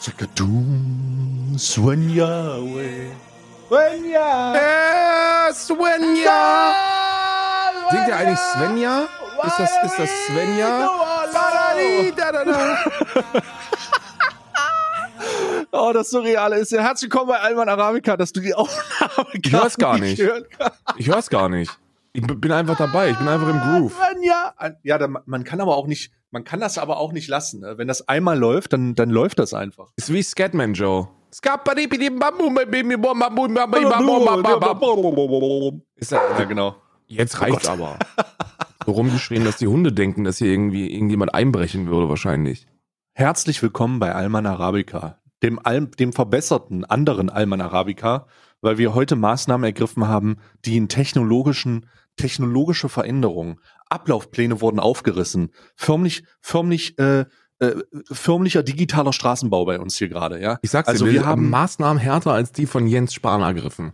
Chakadum, Svenja, we. Svenja! Äh, Svenja! Singt ihr eigentlich Svenja? Ist das, ist das Svenja? Oh, das Surreale ist ja. Herzlich willkommen bei Alman Arabica, dass du die Aufnahme Ich hör's gar nicht. hören kannst. Ich hör's gar nicht. Ich bin einfach dabei. Ich bin einfach im Groove. Svenja! Ja, man kann aber auch nicht, man kann das aber auch nicht lassen. ne? Wenn das einmal läuft, dann, dann läuft das einfach. Ist wie Scatman Joe. Ist ja, Ja, genau. jetzt reicht's aber. So rumgeschrien, dass die Hunde denken, dass hier irgendwie irgendjemand einbrechen würde, wahrscheinlich. Herzlich willkommen bei Alman Arabica, dem, Al dem verbesserten anderen Alman Arabica, weil wir heute Maßnahmen ergriffen haben, die in technologischen, technologische Veränderungen, Ablaufpläne wurden aufgerissen, förmlich, förmlich, äh, äh, förmlicher digitaler Straßenbau bei uns hier gerade, ja. Ich sag's also dir, wir haben, Maßnahmen härter als die von Jens Spahn ergriffen.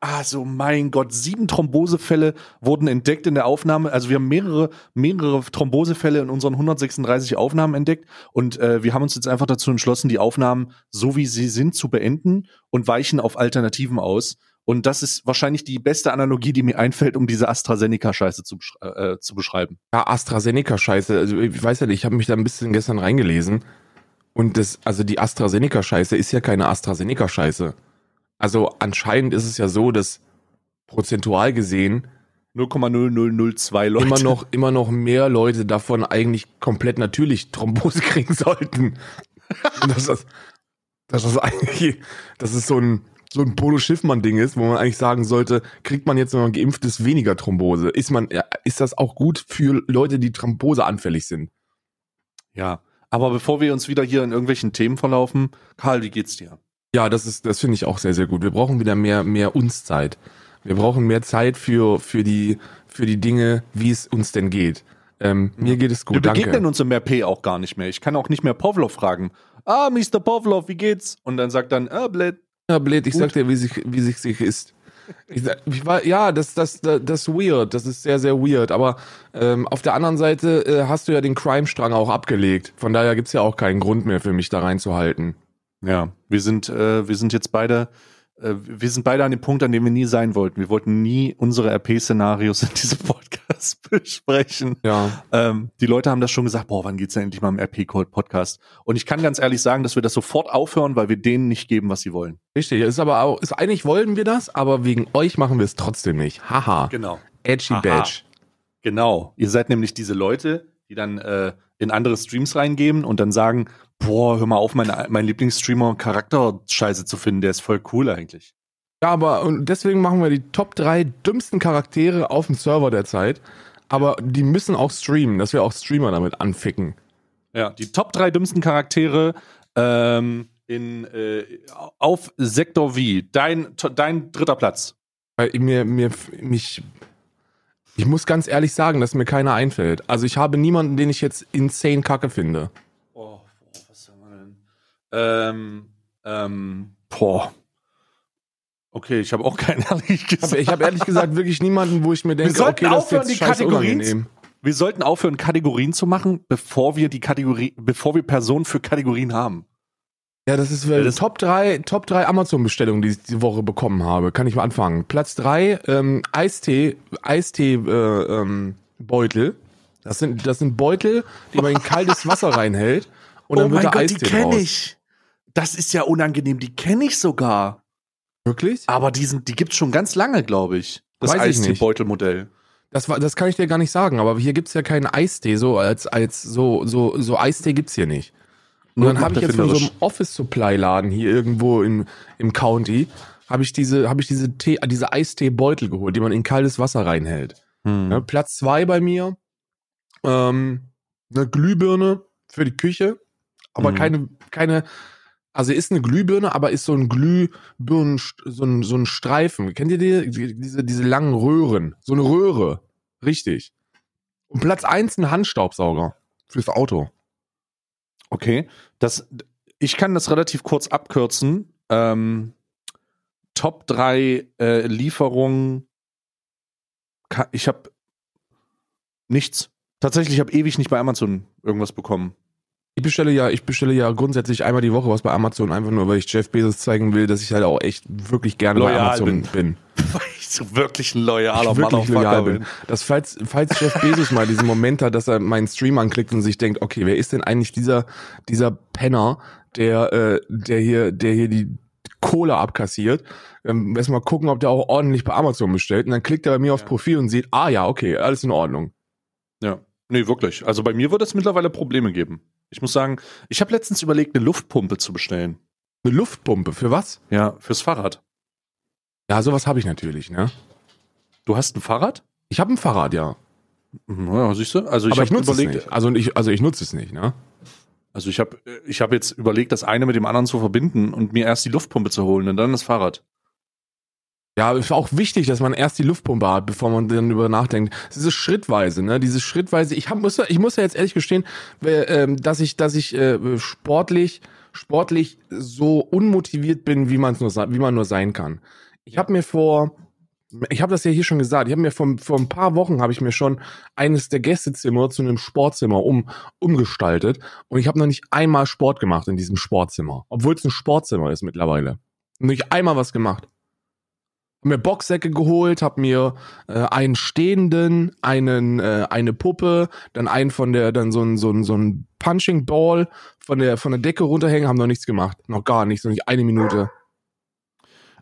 also mein Gott, sieben Thrombosefälle wurden entdeckt in der Aufnahme. Also wir haben mehrere, mehrere Thrombosefälle in unseren 136 Aufnahmen entdeckt und äh, wir haben uns jetzt einfach dazu entschlossen, die Aufnahmen so wie sie sind zu beenden und weichen auf Alternativen aus. Und das ist wahrscheinlich die beste Analogie, die mir einfällt, um diese AstraZeneca-Scheiße zu, äh, zu beschreiben. Ja, AstraZeneca-Scheiße. Also ich weiß ja nicht, ich habe mich da ein bisschen gestern reingelesen. Und das, also die AstraZeneca-Scheiße ist ja keine AstraZeneca-Scheiße. Also anscheinend ist es ja so, dass prozentual gesehen 0,0002 Leute. immer noch, immer noch mehr Leute davon eigentlich komplett natürlich Thrombose kriegen sollten. Dass das, dass das eigentlich, dass es so ein, so ein Polo Schiffmann-Ding ist, wo man eigentlich sagen sollte, kriegt man jetzt, wenn man geimpft ist, weniger Thrombose? Ist man, ist das auch gut für Leute, die Thrombose anfällig sind? Ja. Aber bevor wir uns wieder hier in irgendwelchen Themen verlaufen, Karl, wie geht's dir? Ja, das ist, das finde ich auch sehr, sehr gut. Wir brauchen wieder mehr, mehr uns Zeit. Wir brauchen mehr Zeit für, für die, für die Dinge, wie es uns denn geht. Ähm, Mir geht es Wir gut, danke. begegnen uns im RP auch gar nicht mehr. Ich kann auch nicht mehr Pavlov fragen. Ah, Mr. Pavlov, wie geht's? Und dann sagt dann, ah, blöd. Ja, blöd, ich Gut. sag dir, wie sich, wie sich, sich ist. Ich, ich war, ja, das, das, das, das ist weird. Das ist sehr, sehr weird. Aber ähm, auf der anderen Seite äh, hast du ja den Crime-Strang auch abgelegt. Von daher gibt's ja auch keinen Grund mehr für mich da reinzuhalten. Ja, wir sind, äh, wir sind jetzt beide, wir sind beide an dem Punkt, an dem wir nie sein wollten. Wir wollten nie unsere RP-Szenarios in diesem Podcast besprechen. Ja. Ähm, die Leute haben das schon gesagt, boah, wann geht's denn endlich mal im RP-Podcast? Und ich kann ganz ehrlich sagen, dass wir das sofort aufhören, weil wir denen nicht geben, was sie wollen. Richtig. Ist aber auch, ist eigentlich wollten wir das, aber wegen euch machen wir es trotzdem nicht. Haha. Genau. Edgy Aha. Badge. Genau. Ihr seid nämlich diese Leute, die dann äh, in andere Streams reingeben und dann sagen, boah, hör mal auf, mein, mein Lieblingsstreamer Charakterscheiße zu finden, der ist voll cool eigentlich. Ja, aber und deswegen machen wir die Top 3 dümmsten Charaktere auf dem Server derzeit. Aber die müssen auch streamen, dass wir auch Streamer damit anficken. Ja, die Top 3 dümmsten Charaktere ähm, in, äh, auf Sektor V. Dein, dein dritter Platz. Weil mir, mir, mich. Ich muss ganz ehrlich sagen, dass mir keiner einfällt. Also ich habe niemanden, den ich jetzt insane kacke finde. Oh, boah, was haben wir denn? Ähm, ähm, boah. Okay, ich habe auch keinen ehrlich gesagt. Ich habe ehrlich gesagt wirklich niemanden, wo ich mir denke, okay, das ist jetzt die scheiße Kategorien unangenehm. Wir sollten aufhören, Kategorien zu machen, bevor wir die Kategorie, bevor wir Personen für Kategorien haben. Ja, das ist weil das- Top 3, Top 3 Amazon-Bestellungen, die ich die Woche bekommen habe. Kann ich mal anfangen. Platz 3, ähm, Eistee, Eistee, äh, ähm, Beutel. Das sind, das sind Beutel, die man in kaltes Wasser reinhält und dann wird da Eistee draus. Oh ich. Das ist ja unangenehm, die kenne ich sogar. Wirklich? Aber die, sind, die gibt's schon ganz lange, glaube ich. Das Weiß ich nicht. Eistee-Beutelmodell. Das, war, das kann ich dir gar nicht sagen, aber hier gibt's ja keinen Eistee, so als, als so, so, so Eistee gibt's hier nicht. Und dann habe ich jetzt von so einem. Office-Supply-Laden hier irgendwo im, im County, habe ich diese, habe ich diese Tee, diese Eistee-Beutel geholt, die man in kaltes Wasser reinhält. Hm. Ja, Platz zwei bei mir, ähm, eine Glühbirne für die Küche, aber Mhm. keine, keine, also ist eine Glühbirne, aber ist so ein Glühbirnen, so ein, so ein Streifen. Kennt ihr die, die, diese, diese langen Röhren? So eine Röhre. Richtig. Und Platz eins ein Handstaubsauger fürs Auto. Okay, das, ich kann das relativ kurz abkürzen. Ähm, Top 3 äh, Lieferungen. Ich habe nichts. Tatsächlich, ich habe ewig nicht bei Amazon irgendwas bekommen. Ich bestelle ja, ich bestelle ja grundsätzlich einmal die Woche was bei Amazon, einfach nur, weil ich Jeff Bezos zeigen will, dass ich halt auch echt wirklich gerne Loyal bei Amazon bin. bin. Weil ich so wirklich ein loyaler ich wirklich loyal bin. bin. Dass falls, falls Jeff Bezos mal diesen Moment hat, dass er meinen Stream anklickt und sich denkt, okay, wer ist denn eigentlich dieser, dieser Penner, der, äh, der hier, der hier die Kohle abkassiert, ähm, erstmal gucken, ob der auch ordentlich bei Amazon bestellt und dann klickt er bei mir aufs Ja. Profil und sieht, ah ja, okay, alles in Ordnung. Ja. Nee, wirklich. Also bei mir wird es mittlerweile Probleme geben. Ich muss sagen, ich habe letztens überlegt, eine Luftpumpe zu bestellen. Eine Luftpumpe, für was? Ja, fürs Fahrrad. Ja, sowas habe ich natürlich, ne? Du hast ein Fahrrad? Ich habe ein Fahrrad, ja. Mhm, Ja, siehst du? Also ich ich nutze es nicht. Also ich, also ich nutze es nicht, ne? also ich habe ich habe jetzt überlegt, das eine mit dem anderen zu verbinden und mir erst die Luftpumpe zu holen und dann das Fahrrad. Ja, ist auch wichtig, dass man erst die Luftpumpe hat, bevor man dann über nachdenkt. Es ist schrittweise, ne? Dieses schrittweise. Ich hab, muss, ja- ich muss ja jetzt ehrlich gestehen, äh, ähm, dass ich, dass ich äh, sportlich, sportlich so unmotiviert bin, wie man nur, wie man nur sein kann. Ich habe mir vor, ich habe das ja hier schon gesagt. Ich habe mir vor, vor ein paar Wochen habe ich mir schon eines der Gästezimmer zu einem Sportzimmer um umgestaltet und ich habe noch nicht einmal Sport gemacht in diesem Sportzimmer, obwohl es ein Sportzimmer ist mittlerweile. Nicht einmal was gemacht mir Boxsäcke geholt, hab mir äh, einen stehenden, einen äh, eine Puppe, dann einen von der dann so ein so ein so ein Punching Ball von der von der Decke runterhängen, haben noch nichts gemacht, noch gar nichts, noch nicht eine Minute.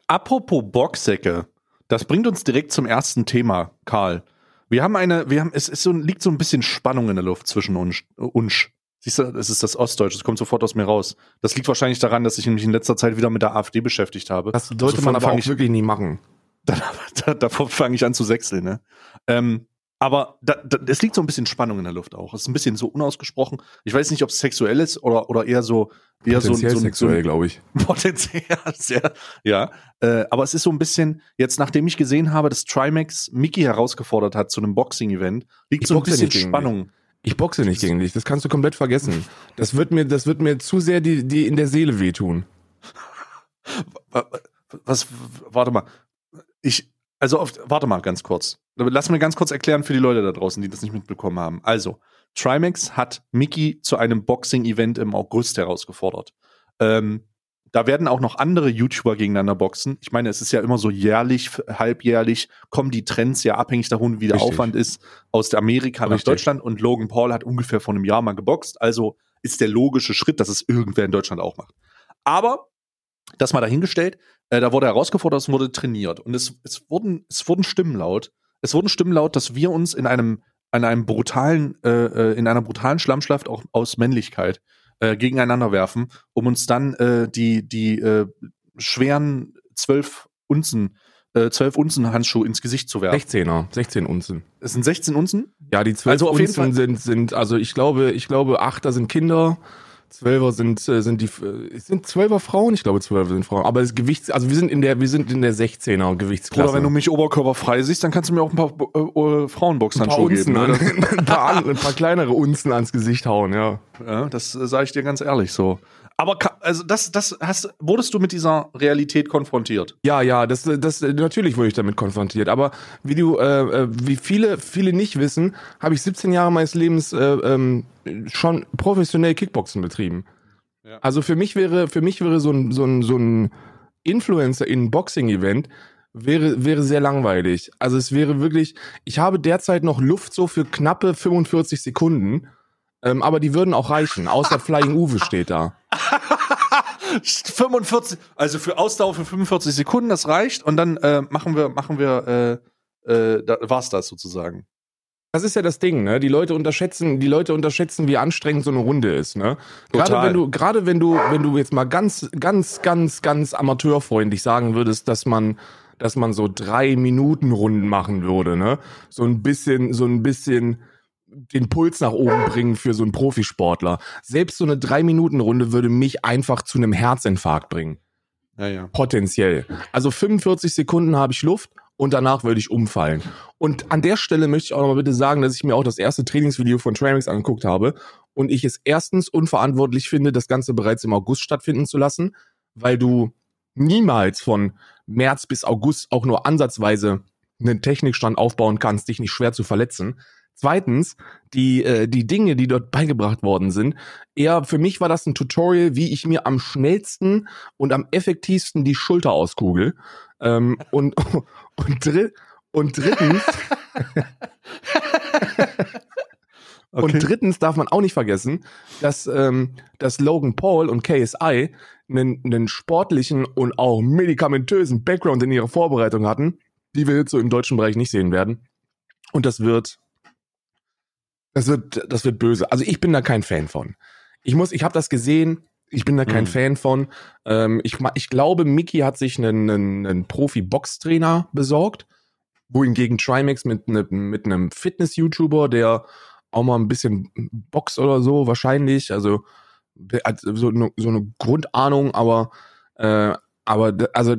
Apropos Boxsäcke, das bringt uns direkt zum ersten Thema, Karl. Wir haben eine, wir haben, es ist so, liegt so ein bisschen Spannung in der Luft zwischen uns. uns. Siehst du, es ist das Ostdeutsche, das kommt sofort aus mir raus. Das liegt wahrscheinlich daran, dass ich mich in letzter Zeit wieder mit der AfD beschäftigt habe. Das sollte Also man aber auch ich- wirklich nie machen. Da, da, davor fange ich an zu sechseln, ne? Ähm, aber da, da, es liegt so ein bisschen Spannung in der Luft auch. Es ist ein bisschen so unausgesprochen. Ich weiß nicht, ob es sexuell ist oder, oder eher so, eher so, Potenziell so, so, sexuell, glaube ich. Potenziell, sehr, ja. Äh, aber es ist so ein bisschen, jetzt nachdem ich gesehen habe, dass Trimax Mickey herausgefordert hat zu einem Boxing-Event, liegt Ich so ein bisschen Spannung. Ich boxe nicht gegen dich, das kannst du komplett vergessen. Das wird mir, das wird mir zu sehr die, die in der Seele wehtun. Was, warte mal. Ich, also auf, warte mal ganz kurz. Lass mir ganz kurz erklären für die Leute da draußen, die das nicht mitbekommen haben. Also, Trimax hat Mickey zu einem Boxing-Event im August herausgefordert. Ähm, da werden auch noch andere YouTuber gegeneinander boxen. Ich meine, es ist ja immer so jährlich, halbjährlich, kommen die Trends ja abhängig davon, wie der Richtig. Aufwand ist, aus der Amerika nach Richtig. Deutschland. Und Logan Paul hat ungefähr vor einem Jahr mal geboxt. Also ist der logische Schritt, dass es irgendwer in Deutschland auch macht. Aber das mal dahingestellt, äh, da wurde herausgefordert, es wurde trainiert. Und es, es, wurden, es wurden Stimmen laut. Es wurden Stimmen laut, dass wir uns in einem, in einem brutalen, äh, äh, in einer brutalen Schlammschlacht auch aus Männlichkeit äh, gegeneinander werfen, um uns dann äh, die, die äh, schweren zwölf Unzen, äh, zwölf Unzen Handschuhe ins Gesicht zu werfen. 16er, 16 Unzen. Es sind 16 Unzen? Ja, die 12 Also auf jeden Unzen Fall- sind, sind, also ich glaube, ich glaube, Achter sind Kinder, Zwölfer sind, äh, sind die, äh, sind Zwölfer Frauen? Ich glaube, Zwölfer sind Frauen. Aber das Gewichts, also wir sind in der, wir sind in der 16er Gewichtsklasse. Oder wenn du mich oberkörperfrei siehst, dann kannst du mir auch ein paar äh, äh, ein paar Frauenboxhandschuhe geben. an, Ne? ein, paar andere, ein paar kleinere Unzen ans Gesicht hauen, ja. Ja, das äh, sage ich dir ganz ehrlich so. Aber also das, das hast, wurdest du mit dieser Realität konfrontiert? Ja, ja, das, das natürlich wurde ich damit konfrontiert. Aber wie du, äh, äh, wie viele, viele nicht wissen, habe ich 17 Jahre meines Lebens äh, ähm, schon professionell Kickboxen betrieben. Ja. Also für mich wäre, für mich wäre so ein, so ein, so ein Influencer in ein Boxing-Event wäre, wäre sehr langweilig. Also es wäre wirklich, ich habe derzeit noch Luft so für knappe 45 Sekunden, ähm, aber die würden auch reichen. Außer Flying Uwe steht da. 45, also für Ausdauer für 45 Sekunden, das reicht. Und dann äh, machen wir, machen wir, äh, äh, da war's das sozusagen. Das ist ja das Ding, ne? Die Leute unterschätzen, die Leute unterschätzen, wie anstrengend so eine Runde ist, ne? Gerade wenn du, gerade wenn du, wenn du jetzt mal ganz, ganz, ganz, ganz amateurfreundlich sagen würdest, dass man, dass man so drei Minuten Runden machen würde, ne? So ein bisschen, so ein bisschen den Puls nach oben bringen für so einen Profisportler. Selbst so eine drei Minuten Runde würde mich einfach zu einem Herzinfarkt bringen. Ja, ja. Potenziell. Also 45 Sekunden habe ich Luft und danach würde ich umfallen. Und an der Stelle möchte ich auch nochmal bitte sagen, dass ich mir auch das erste Trainingsvideo von Tramix angeguckt habe und ich es erstens unverantwortlich finde, das Ganze bereits im August stattfinden zu lassen, weil du niemals von März bis August auch nur ansatzweise einen Technikstand aufbauen kannst, dich nicht schwer zu verletzen. Zweitens, die, äh, die Dinge, die dort beigebracht worden sind, eher für mich war das ein Tutorial, wie ich mir am schnellsten und am effektivsten die Schulter auskugel. Ähm, und, und, dri und drittens, Okay. Und drittens darf man auch nicht vergessen, dass, ähm, dass Logan Paul und KSI einen, einen sportlichen und auch medikamentösen Background in ihrer Vorbereitung hatten, die wir jetzt so im deutschen Bereich nicht sehen werden. Und das wird, das wird, das wird böse. Also ich bin da kein Fan von. Ich muss, ich habe das gesehen. Ich bin da kein Mhm. Fan von. Ähm, ich, ich glaube, Mickey hat sich einen, einen, einen Profi-Box-Trainer besorgt, wohingegen Trimax mit, ne, mit einem Fitness-YouTuber, der auch mal ein bisschen Box oder so wahrscheinlich, also hat so eine, so eine Grundahnung, aber äh, aber also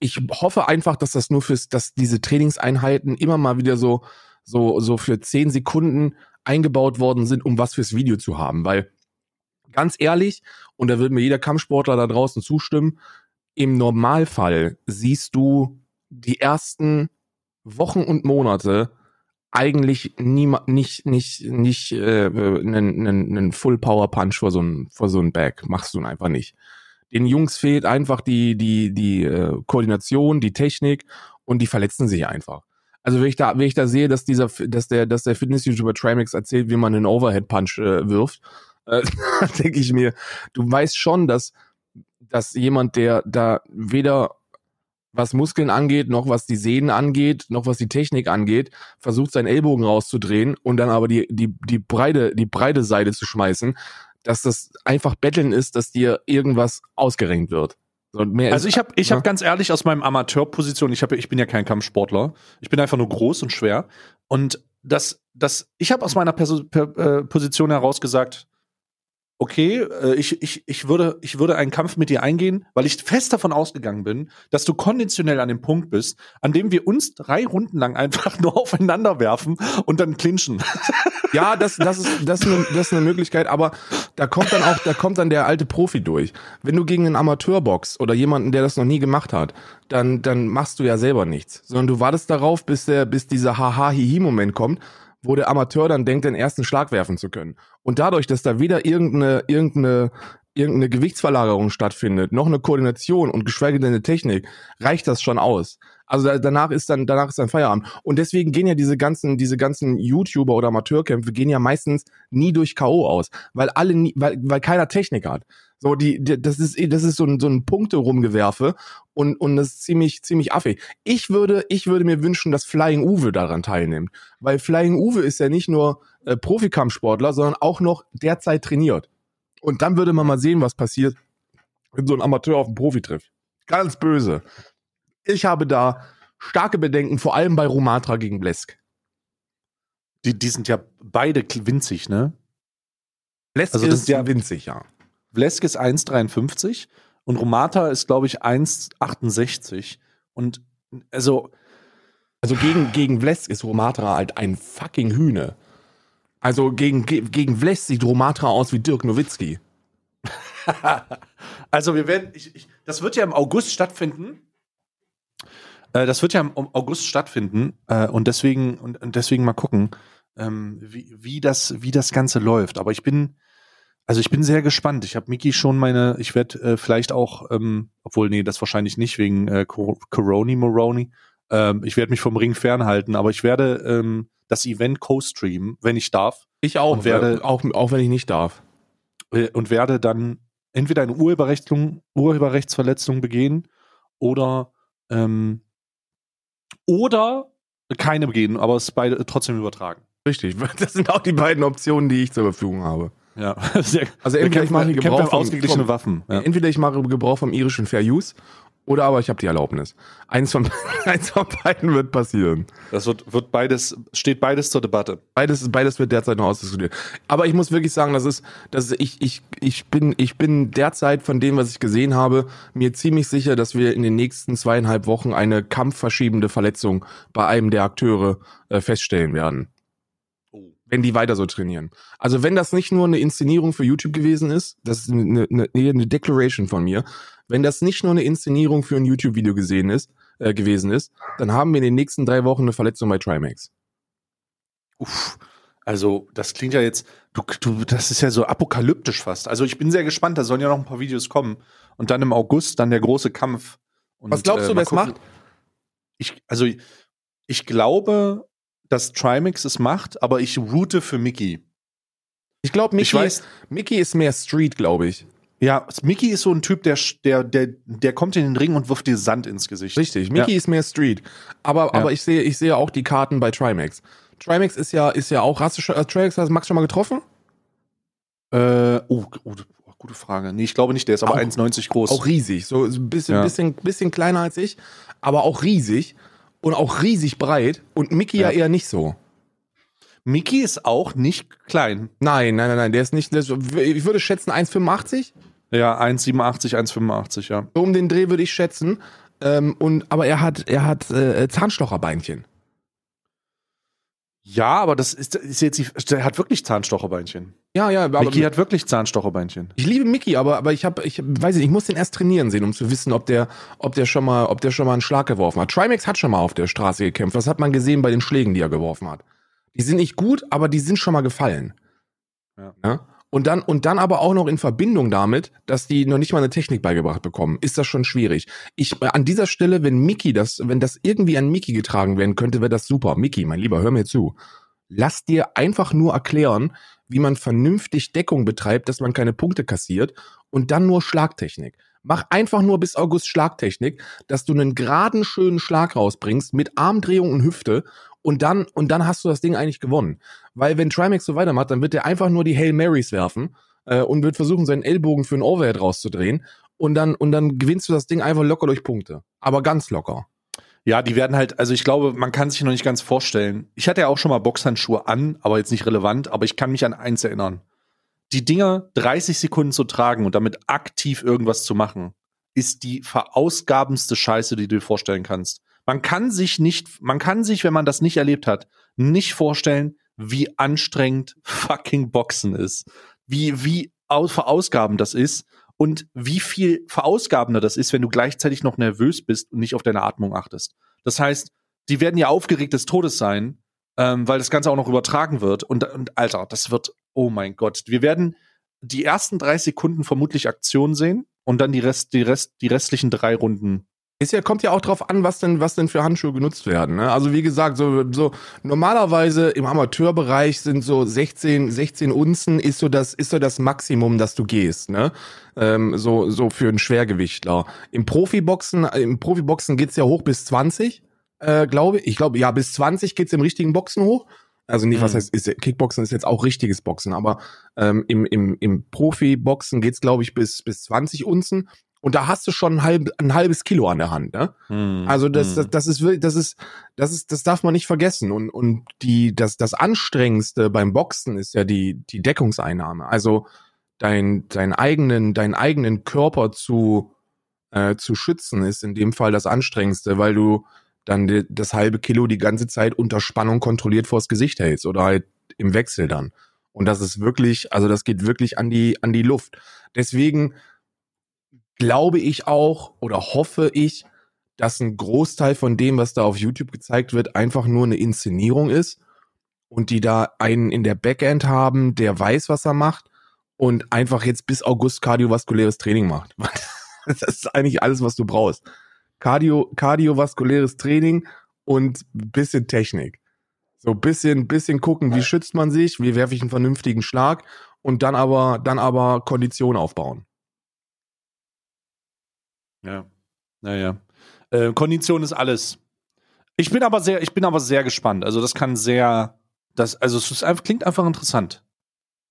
ich hoffe einfach, dass das nur fürs, dass diese Trainingseinheiten immer mal wieder so so so für zehn Sekunden eingebaut worden sind, um was fürs Video zu haben, weil ganz ehrlich und da wird mir jeder Kampfsportler da draußen zustimmen, im Normalfall siehst du die ersten Wochen und Monate eigentlich niema, nicht nicht nicht äh, einen, einen, Full Power Punch vor so ein vor so ein Bag machst du einfach nicht. Den Jungs fehlt einfach die die die äh, Koordination, die Technik und die verletzen sich einfach. Also wenn ich da wenn ich da sehe, dass dieser dass der dass der Fitness YouTuber Trimax erzählt, wie man einen Overhead Punch äh, wirft, äh, denke ich mir, du weißt schon, dass dass jemand, der da weder was Muskeln angeht, noch was die Sehnen angeht, noch was die Technik angeht, versucht seinen Ellbogen rauszudrehen und dann aber die, die, die breite, die breite Seite zu schmeißen, dass das einfach Betteln ist, dass dir irgendwas ausgerenkt wird. Also ich habe ich Ja. hab ganz ehrlich aus meinem Amateurposition, ich, hab, ich bin ja kein Kampfsportler, ich bin einfach nur groß und schwer. Und das, das, ich habe aus meiner Perso per, äh, Position heraus gesagt, okay, äh, ich, ich, ich, würde, ich würde einen Kampf mit dir eingehen, weil ich fest davon ausgegangen bin, dass du konditionell an dem Punkt bist, an dem wir uns drei Runden lang einfach nur aufeinander werfen und dann clinchen. Ja, das, das, ist, das, ist eine, das ist eine Möglichkeit, aber da kommt dann auch, da kommt dann der alte Profi durch. Wenn du gegen einen Amateur boxst oder jemanden, der das noch nie gemacht hat, dann, dann machst du ja selber nichts. Sondern du wartest darauf, bis der, bis dieser Haha-Hihi-Moment kommt, wo der Amateur dann denkt, den ersten Schlag werfen zu können. Und dadurch, dass da weder irgendeine, irgendeine, irgendeine Gewichtsverlagerung stattfindet, noch eine Koordination und geschweige denn eine Technik, reicht das schon aus. Also da, danach ist dann danach ist dann Feierabend und deswegen gehen ja diese ganzen diese ganzen YouTuber oder Amateurkämpfe gehen ja meistens nie durch KO aus, weil alle nie, weil weil keiner Technik hat. So die, die das ist das ist so ein so ein Punkte rumgewerfe und und das ist ziemlich ziemlich affig. Ich würde ich würde mir wünschen, dass Flying Uwe daran teilnimmt, weil Flying Uwe ist ja nicht nur äh, Profikampfsportler, sondern auch noch derzeit trainiert. Und dann würde man mal sehen, was passiert, wenn so ein Amateur auf einen Profi trifft. Ganz böse. Ich habe da starke Bedenken, vor allem bei Romatra gegen Blesk. Die, die sind ja beide winzig, ne? Blesk Also das ist ja- winzig, ja. Vlesk ist 1,53 und Romata ist, glaube ich, 1,68. Und also, Also gegen, gegen Blesk ist Romatra halt ein fucking Hühne. Also gegen, ge- gegen Blesk sieht Romatra aus wie Dirk Nowitzki. also wir werden, ich, ich, das wird ja im August stattfinden. Äh, das wird ja im August stattfinden äh, und deswegen und, deswegen mal gucken, ähm, wie, wie das wie das Ganze läuft. Aber ich bin also ich bin sehr gespannt. Ich habe Miki schon meine, ich werde äh, vielleicht auch, ähm, obwohl nee, das wahrscheinlich nicht wegen äh, Cor- Coroni Moroni. Ähm, ich werde mich vom Ring fernhalten, aber ich werde ähm, das Event co-streamen, wenn ich darf. Ich auch, Und werde- auch, auch wenn ich nicht darf. und werde dann entweder eine Urheberrechtsverletzung, Urheberrechtsverletzung begehen oder ähm, oder keine begehen, aber es beide trotzdem übertragen. Richtig, das sind auch die beiden Optionen, die ich zur Verfügung habe. Ja, sehr, Also entweder ich mache Gebrauch vom, ausgeglichene Waffen. Ja. Entweder ich mache Gebrauch vom irischen Fair Use oder aber ich habe die Erlaubnis. Eins von, eins von beiden wird passieren. Das wird, wird beides, steht beides zur Debatte. Beides, beides wird derzeit noch ausdiskutiert. Aber ich muss wirklich sagen, das ist, das ist, ich, ich, ich bin, ich bin derzeit von dem, was ich gesehen habe, mir ziemlich sicher, dass wir in den nächsten zweieinhalb Wochen eine kampfverschiebende Verletzung bei einem der Akteure äh, feststellen werden. Wenn die weiter so trainieren. Also wenn das nicht nur eine Inszenierung für YouTube gewesen ist, das ist eine, eine, eine Declaration von mir, wenn das nicht nur eine Inszenierung für ein YouTube-Video gesehen ist, äh, gewesen ist, dann haben wir in den nächsten drei Wochen eine Verletzung bei Trimax. Uff. Also, das klingt ja jetzt, du, du, das ist ja so apokalyptisch fast. Also, ich bin sehr gespannt, da sollen ja noch ein paar Videos kommen. Und dann im August dann der große Kampf. Und, Was glaubst du, äh, wer es macht? Ich, also, ich glaube, dass Trimax es macht, aber ich route für Mickey. Ich glaube, Ich Mickey, weiß- Mickey ist mehr Street, glaube ich. Ja, Mickey ist so ein Typ, der, der, der, der kommt in den Ring und wirft dir Sand ins Gesicht. Richtig, Mickey Ja. ist mehr Street. Aber, Ja. aber ich sehe, ich sehe auch die Karten bei Trimax. Trimax ist ja, ist ja auch rassisch. Äh, Trimax hast du Max schon mal getroffen? Äh, oh, oh, gute Frage. Nee, ich glaube nicht, der ist aber Auch- 1,90 groß. Auch riesig. So so ein bisschen, Ja. bisschen, bisschen kleiner als ich, aber auch riesig. Und auch riesig breit. Und Mickey ja, Ja. eher nicht so. Mickey ist auch nicht klein. Nein, nein, nein, nein. Der ist nicht. Der ist, ich würde schätzen 1,85. Ja, 1,87, 1,85, ja. So um den Dreh würde ich schätzen. Ähm, und, aber er hat, er hat äh, Zahnstocherbeinchen. Ja, aber das ist, ist jetzt, die- der hat wirklich Zahnstocherbeinchen. Ja, ja, aber Mickey hat wirklich Zahnstocherbeinchen. ich liebe Mickey, aber, aber ich habe, ich weiß nicht, ich muss den erst trainieren sehen, um zu wissen, ob der, ob der schon mal, ob der schon mal einen Schlag geworfen hat. Trimax hat schon mal auf der Straße gekämpft. Das hat man gesehen bei den Schlägen, die er geworfen hat. Die sind nicht gut, aber die sind schon mal gefallen. Ja. Und dann, und dann aber auch noch in Verbindung damit, dass die noch nicht mal eine Technik beigebracht bekommen, ist das schon schwierig. Ich, äh, an dieser Stelle, wenn Mickey das, wenn das irgendwie an Mickey getragen werden könnte, wäre das super. Mickey, mein Lieber, hör mir zu. Lass dir einfach nur erklären, wie man vernünftig Deckung betreibt, dass man keine Punkte kassiert und dann nur Schlagtechnik. Mach einfach nur bis August Schlagtechnik, dass du einen geraden, schönen Schlag rausbringst mit Armdrehung und Hüfte und dann, und dann hast du das Ding eigentlich gewonnen. Weil wenn Trimax so weitermacht, dann wird er einfach nur die Hail Marys werfen äh, und wird versuchen, seinen Ellbogen für einen Overhead rauszudrehen und dann, und dann gewinnst du das Ding einfach locker durch Punkte. Aber ganz locker. Ja, die werden halt, also ich glaube, man kann sich noch nicht ganz vorstellen. Ich hatte ja auch schon mal Boxhandschuhe an, aber jetzt nicht relevant, aber ich kann mich an eins erinnern. Die Dinger 30 Sekunden zu tragen und damit aktiv irgendwas zu machen, ist die verausgabendste Scheiße, die du dir vorstellen kannst. Man kann sich nicht, man kann sich, wenn man das nicht erlebt hat, nicht vorstellen, wie anstrengend fucking Boxen ist. Wie, wie au- verausgabend das ist und wie viel verausgabender das ist, wenn du gleichzeitig noch nervös bist und nicht auf deine Atmung achtest. Das heißt, die werden ja aufgeregt des Todes sein, ähm, weil das Ganze auch noch übertragen wird. Und, und Alter, das wird, oh mein Gott, wir werden die ersten drei Sekunden vermutlich Aktion sehen und dann die Rest, die Rest, die restlichen drei Runden. Ist ja, kommt ja auch drauf an, was denn, was denn für Handschuhe genutzt werden. Ne? Also wie gesagt, so, so normalerweise im Amateurbereich sind so 16, 16 Unzen ist so das, ist so das Maximum, dass du gehst. Ne? Ähm, so, so für einen Schwergewichtler. Im Profiboxen, im Profiboxen geht's ja hoch bis 20, äh, glaube ich. Ich glaube, ja, bis 20 geht's im richtigen Boxen hoch. Also nicht, was Mhm. heißt, ist, Kickboxen ist jetzt auch richtiges Boxen, aber ähm, im, im, im Profiboxen geht's, glaube ich, bis, bis 20 Unzen. Und da hast du schon ein, halb, ein halbes Kilo an der Hand, ne? Also das, das, das ist wirklich, das ist, das ist, das darf man nicht vergessen. Und, und die, das, das Anstrengendste beim Boxen ist ja die, die Deckungseinnahme. Also dein, dein eigenen, deinen eigenen Körper zu, äh, zu schützen, ist in dem Fall das Anstrengendste, weil du dann die, das halbe Kilo die ganze Zeit unter Spannung kontrolliert vors Gesicht hältst oder halt im Wechsel dann. Und das ist wirklich, also das geht wirklich an die, an die Luft. Deswegen glaube ich auch oder hoffe ich, dass ein Großteil von dem, was da auf YouTube gezeigt wird, einfach nur eine Inszenierung ist und die da einen in der Backend haben, der weiß, was er macht und einfach jetzt bis August kardiovaskuläres Training macht. Das ist eigentlich alles, was du brauchst. Cardio, kardiovaskuläres Training und bisschen Technik. So bisschen, bisschen gucken, wie schützt man sich, wie werfe ich einen vernünftigen Schlag und dann aber, dann aber Kondition aufbauen. Ja. Naja. Äh, Kondition ist alles. Ich bin aber sehr, ich bin aber sehr gespannt. Also das kann sehr, das, also es ist einfach, klingt einfach interessant.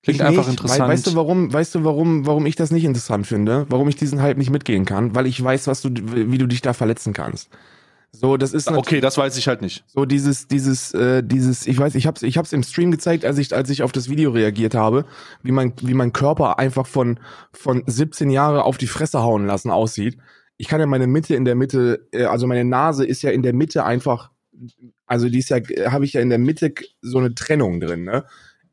Klingt Ich einfach nicht, interessant. Weißt du, warum, weißt du, warum, warum ich das nicht interessant finde? Warum ich diesen Hype nicht mitgehen kann? Weil ich weiß, was du, wie du dich da verletzen kannst. So, das ist okay, das weiß ich halt nicht. so dieses, dieses, äh, dieses, ich weiß, ich hab's, ich hab's im Stream gezeigt, als ich, als ich auf das Video reagiert habe, wie mein, wie mein Körper einfach von, von 17 Jahre auf die Fresse hauen lassen aussieht. Ich kann ja meine Mitte in der Mitte, äh, also meine Nase ist ja in der Mitte einfach, also die ist ja, habe ich ja in der Mitte so eine Trennung drin, ne?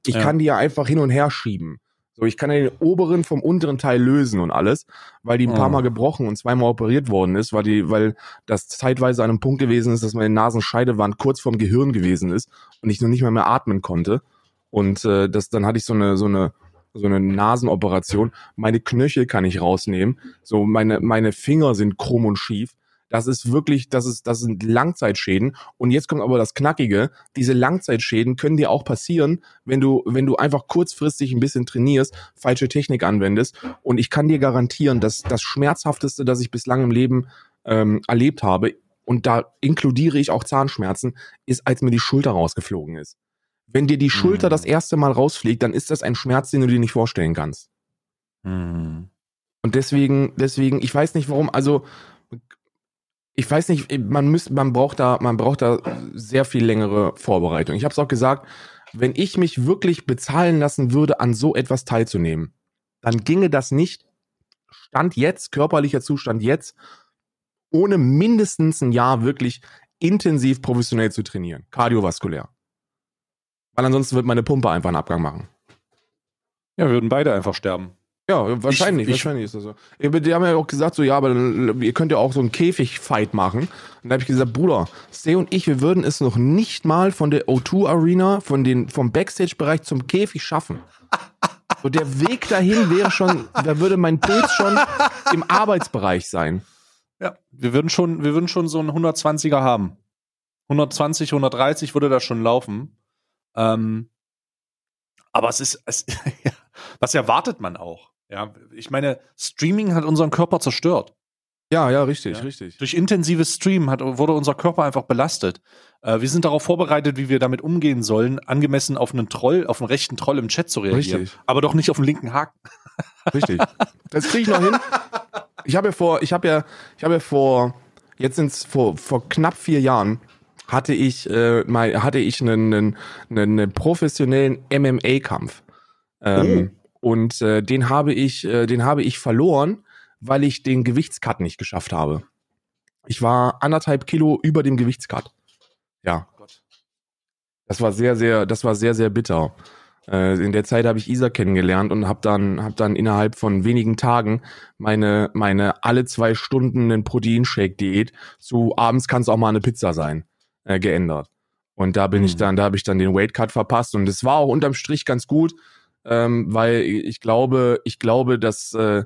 Ich Ja. kann die ja einfach hin und her schieben. So, ich kann ja den oberen vom unteren Teil lösen und alles, weil die ein paar Oh. Mal gebrochen und zweimal operiert worden ist, weil die, weil das zeitweise an einem Punkt gewesen ist, dass meine Nasenscheidewand kurz vorm Gehirn gewesen ist und ich noch nicht mal mehr atmen konnte. Und äh, das, dann hatte ich so eine, so eine, so eine Nasenoperation. Meine Knöchel kann ich rausnehmen. So, meine, meine Finger sind krumm und schief. Das ist wirklich, das ist, das sind Langzeitschäden. Und jetzt kommt aber das Knackige. Diese Langzeitschäden können dir auch passieren, wenn du, wenn du einfach kurzfristig ein bisschen trainierst, falsche Technik anwendest. Und ich kann dir garantieren, dass das Schmerzhafteste, das ich bislang im Leben ähm, erlebt habe, und da inkludiere ich auch Zahnschmerzen, ist, als mir die Schulter rausgeflogen ist. Wenn dir die Schulter Mhm. das erste Mal rausfliegt, dann ist das ein Schmerz, den du dir nicht vorstellen kannst. Hm. Und deswegen, deswegen, ich weiß nicht warum, also ich weiß nicht, man muss, man braucht da, man braucht da sehr viel längere Vorbereitung. Ich habe es auch gesagt, wenn ich mich wirklich bezahlen lassen würde, an so etwas teilzunehmen, dann ginge das nicht. Stand jetzt, körperlicher Zustand jetzt, ohne mindestens ein Jahr wirklich intensiv professionell zu trainieren, kardiovaskulär. Weil ansonsten wird meine Pumpe einfach einen Abgang machen. Ja, wir würden beide einfach sterben. Ja, wahrscheinlich, Ich- ich- wahrscheinlich ist das so. Die haben ja auch gesagt, so, ja, aber dann, ihr könnt ja auch so einen Käfig-Fight machen. Und da habe ich gesagt, Bruder, Stay und ich, wir würden es noch nicht mal von der O2 Arena, von den, vom Backstage-Bereich zum Käfig schaffen. So, der Weg dahin wäre schon, da würde mein Puls schon im Arbeitsbereich sein. Ja. Wir würden schon, wir würden schon so einen 120er haben. 120, 130 würde das schon laufen. Ähm, aber es ist, es, ja, was erwartet man auch? Ja, ich meine, Streaming hat unseren Körper zerstört. Ja, ja, richtig, Ja. richtig. Durch intensives Streamen hat, wurde unser Körper einfach belastet. Äh, wir sind darauf vorbereitet, wie wir damit umgehen sollen, angemessen auf einen Troll, auf einen rechten Troll im Chat zu reagieren. Richtig. Aber doch nicht auf den linken Haken. Richtig. Das kriege ich noch hin. Ich habe ja vor, ich habe ja, ich habe ja vor, jetzt sind's vor, vor knapp vier Jahren hatte ich, äh, mal, hatte ich einen, einen, einen, professionellen MMA-Kampf. Ähm, Und äh, den habe ich, äh, den habe ich verloren, weil ich den Gewichtscut nicht geschafft habe. Ich war anderthalb Kilo über dem Gewichtscut. Ja. Das war sehr, sehr, das war sehr, sehr bitter. Äh, in der Zeit habe ich Isa kennengelernt und habe dann, hab dann innerhalb von wenigen Tagen meine, meine alle zwei Stunden einen Proteinshake-Diät zu abends kann es auch mal eine Pizza sein, äh, geändert. Und da bin ich Mhm. dann, da habe ich dann den Weightcut verpasst und es war auch unterm Strich ganz gut, ähm, weil ich glaube, ich glaube, dass äh,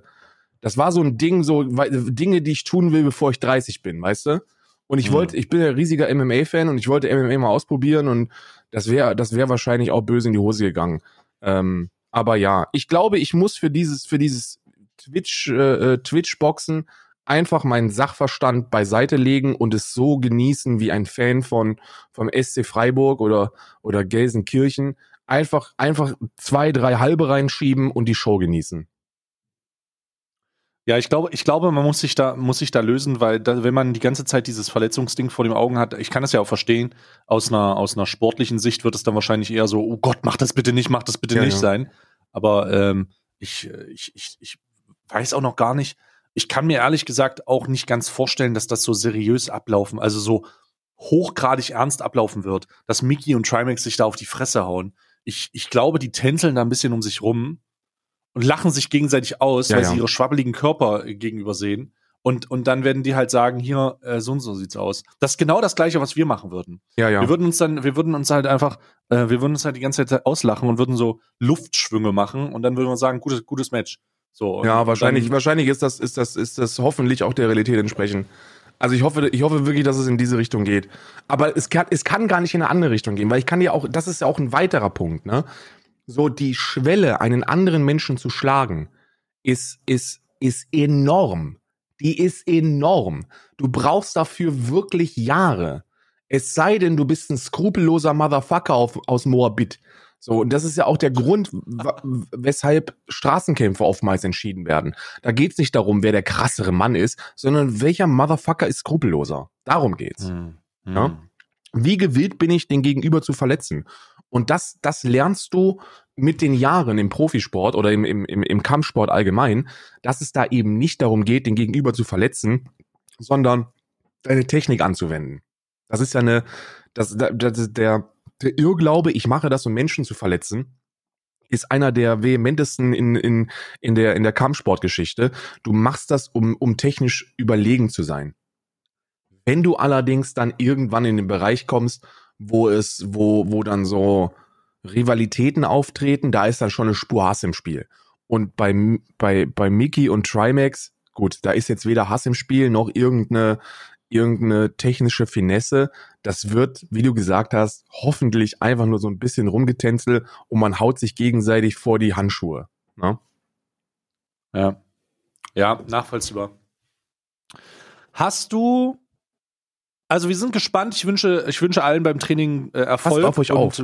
das war so ein Ding, so weil, Dinge, die ich tun will, bevor ich 30 bin, weißt du? Und ich Mhm. wollte, ich bin ja riesiger MMA-Fan und ich wollte MMA mal ausprobieren und das wäre, das wäre wahrscheinlich auch böse in die Hose gegangen. Ähm, aber ja, ich glaube, ich muss für dieses, für dieses Twitch, äh, Twitch-Boxen einfach meinen Sachverstand beiseite legen und es so genießen wie ein Fan von vom SC Freiburg oder oder Gelsenkirchen. Einfach einfach zwei, drei halbe reinschieben und die Show genießen. Ja, ich glaube, ich glaube, man muss sich da, muss sich da lösen, weil da, wenn man die ganze Zeit dieses Verletzungsding vor den Augen hat, ich kann das ja auch verstehen, aus einer, aus einer sportlichen Sicht wird es dann wahrscheinlich eher so, oh Gott, mach das bitte nicht, mach das bitte Ja, nicht ja. sein. Aber ähm, ich, ich, ich, ich weiß auch noch gar nicht, ich kann mir ehrlich gesagt auch nicht ganz vorstellen, dass das so seriös ablaufen, also so hochgradig ernst ablaufen wird, dass Mickey und Trimax sich da auf die Fresse hauen. Ich, ich glaube, die tänzeln da ein bisschen um sich rum und lachen sich gegenseitig aus, Ja, weil ja. sie ihre schwabbeligen Körper äh, gegenüber sehen. Und, und dann werden die halt sagen, hier, äh, so und so sieht's aus. Das ist genau das Gleiche, was wir machen würden. Ja, ja. Wir würden uns dann, wir würden uns halt einfach, äh, wir würden uns halt die ganze Zeit auslachen und würden so Luftschwünge machen und dann würden wir sagen, gutes, gutes Match. So. Ja, wahrscheinlich, wahrscheinlich ist das, ist das, ist das hoffentlich auch der Realität entsprechend. Also ich hoffe, ich hoffe wirklich, dass es in diese Richtung geht. Aber es kann, es kann gar nicht in eine andere Richtung gehen, weil ich kann ja auch, das ist ja auch ein weiterer Punkt, ne? So die Schwelle, einen anderen Menschen zu schlagen, ist, ist, ist enorm. Die ist enorm. Du brauchst dafür wirklich Jahre. Es sei denn, du bist ein skrupelloser Motherfucker auf, aus Moabit. So, und das ist ja auch der Grund, weshalb Straßenkämpfe oftmals entschieden werden. Da geht's nicht darum, wer der krassere Mann ist, sondern welcher Motherfucker ist skrupelloser. Darum geht's. Hm, hm. Ja. Wie gewillt bin ich, den Gegenüber zu verletzen? Und das, das lernst du mit den Jahren im Profisport oder im, im, im, Kampfsport allgemein, dass es da eben nicht darum geht, den Gegenüber zu verletzen, sondern deine Technik anzuwenden. Das ist ja eine, das, das ist der, der Irrglaube, ich mache das, um Menschen zu verletzen, ist einer der vehementesten in, in, in, der, in der Kampfsportgeschichte. Du machst das, um, um technisch überlegen zu sein. Wenn du allerdings dann irgendwann in den Bereich kommst, wo es, wo, wo dann so, Rivalitäten auftreten, da ist dann schon eine Spur Hass im Spiel. Und bei, bei, bei Mickey und Trimax, gut, da ist jetzt weder Hass im Spiel noch irgendeine, irgendeine technische Finesse. Das wird, wie du gesagt hast, hoffentlich einfach nur so ein bisschen rumgetänzelt und man haut sich gegenseitig vor die Handschuhe. Ne? Ja. Ja, nachvollziehbar. Hast du also wir sind gespannt. Ich wünsche, ich wünsche allen beim Training äh, Erfolg. Passt auf euch auf.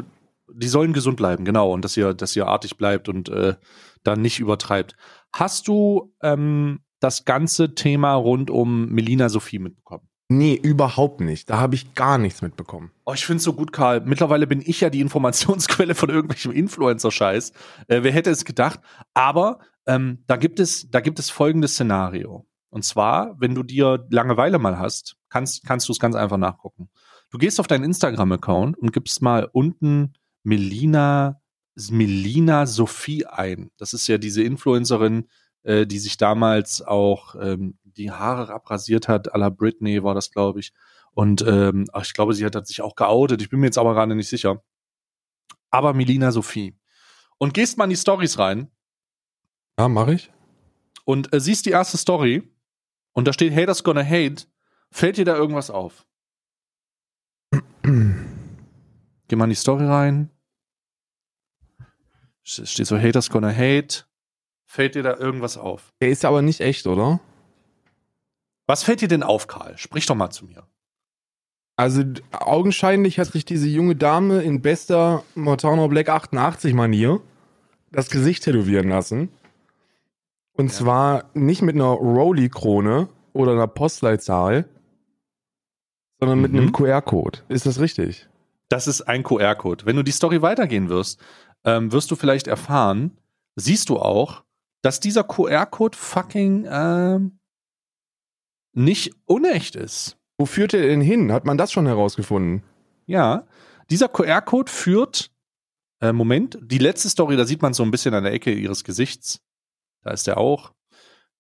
Die sollen gesund bleiben, genau. Und dass ihr, dass ihr artig bleibt und äh, dann nicht übertreibt. Hast du ähm, das ganze Thema rund um Melina Sophie mitbekommen? Nee, überhaupt nicht. Da habe ich gar nichts mitbekommen. Oh, ich finde es so gut, Karl. Mittlerweile bin ich ja die Informationsquelle von irgendwelchem Influencer-Scheiß. Äh, wer hätte es gedacht? Aber ähm, da gibt es, da gibt es folgendes Szenario. Und zwar, wenn du dir Langeweile mal hast, kannst, kannst du es ganz einfach nachgucken. Du gehst auf deinen Instagram-Account und gibst mal unten Melina, Melina Sophie ein. Das ist ja diese Influencerin, äh, die sich damals auch ähm, die Haare abrasiert hat, à la Britney war das, glaube ich. Und ähm, ich glaube, sie hat, hat sich auch geoutet. Ich bin mir jetzt aber gerade nicht sicher. Aber Melina Sophie. Und gehst mal in die Stories rein. Ja, mache ich. Und äh, siehst die erste Story und da steht Haters gonna hate, fällt dir da irgendwas auf? Geh mal in die Story rein. Steht so Haters gonna hate. Fällt dir da irgendwas auf? Der ist aber nicht echt, oder? Was fällt dir denn auf, Karl? Sprich doch mal zu mir. Also augenscheinlich hat sich diese junge Dame in bester Mortano Black 88 Manier das Gesicht tätowieren lassen. Und ja. zwar nicht mit einer Rolli-Krone oder einer Postleitzahl, sondern mhm. mit einem QR-Code. Ist das richtig? Das ist ein QR-Code. Wenn du die Story weitergehen wirst, ähm, wirst du vielleicht erfahren, siehst du auch, dass dieser QR-Code fucking ähm, nicht unecht ist. Wo führt er denn hin? Hat man das schon herausgefunden? Ja, dieser QR-Code führt, äh, Moment, die letzte Story, da sieht man so ein bisschen an der Ecke ihres Gesichts. Da ist er auch.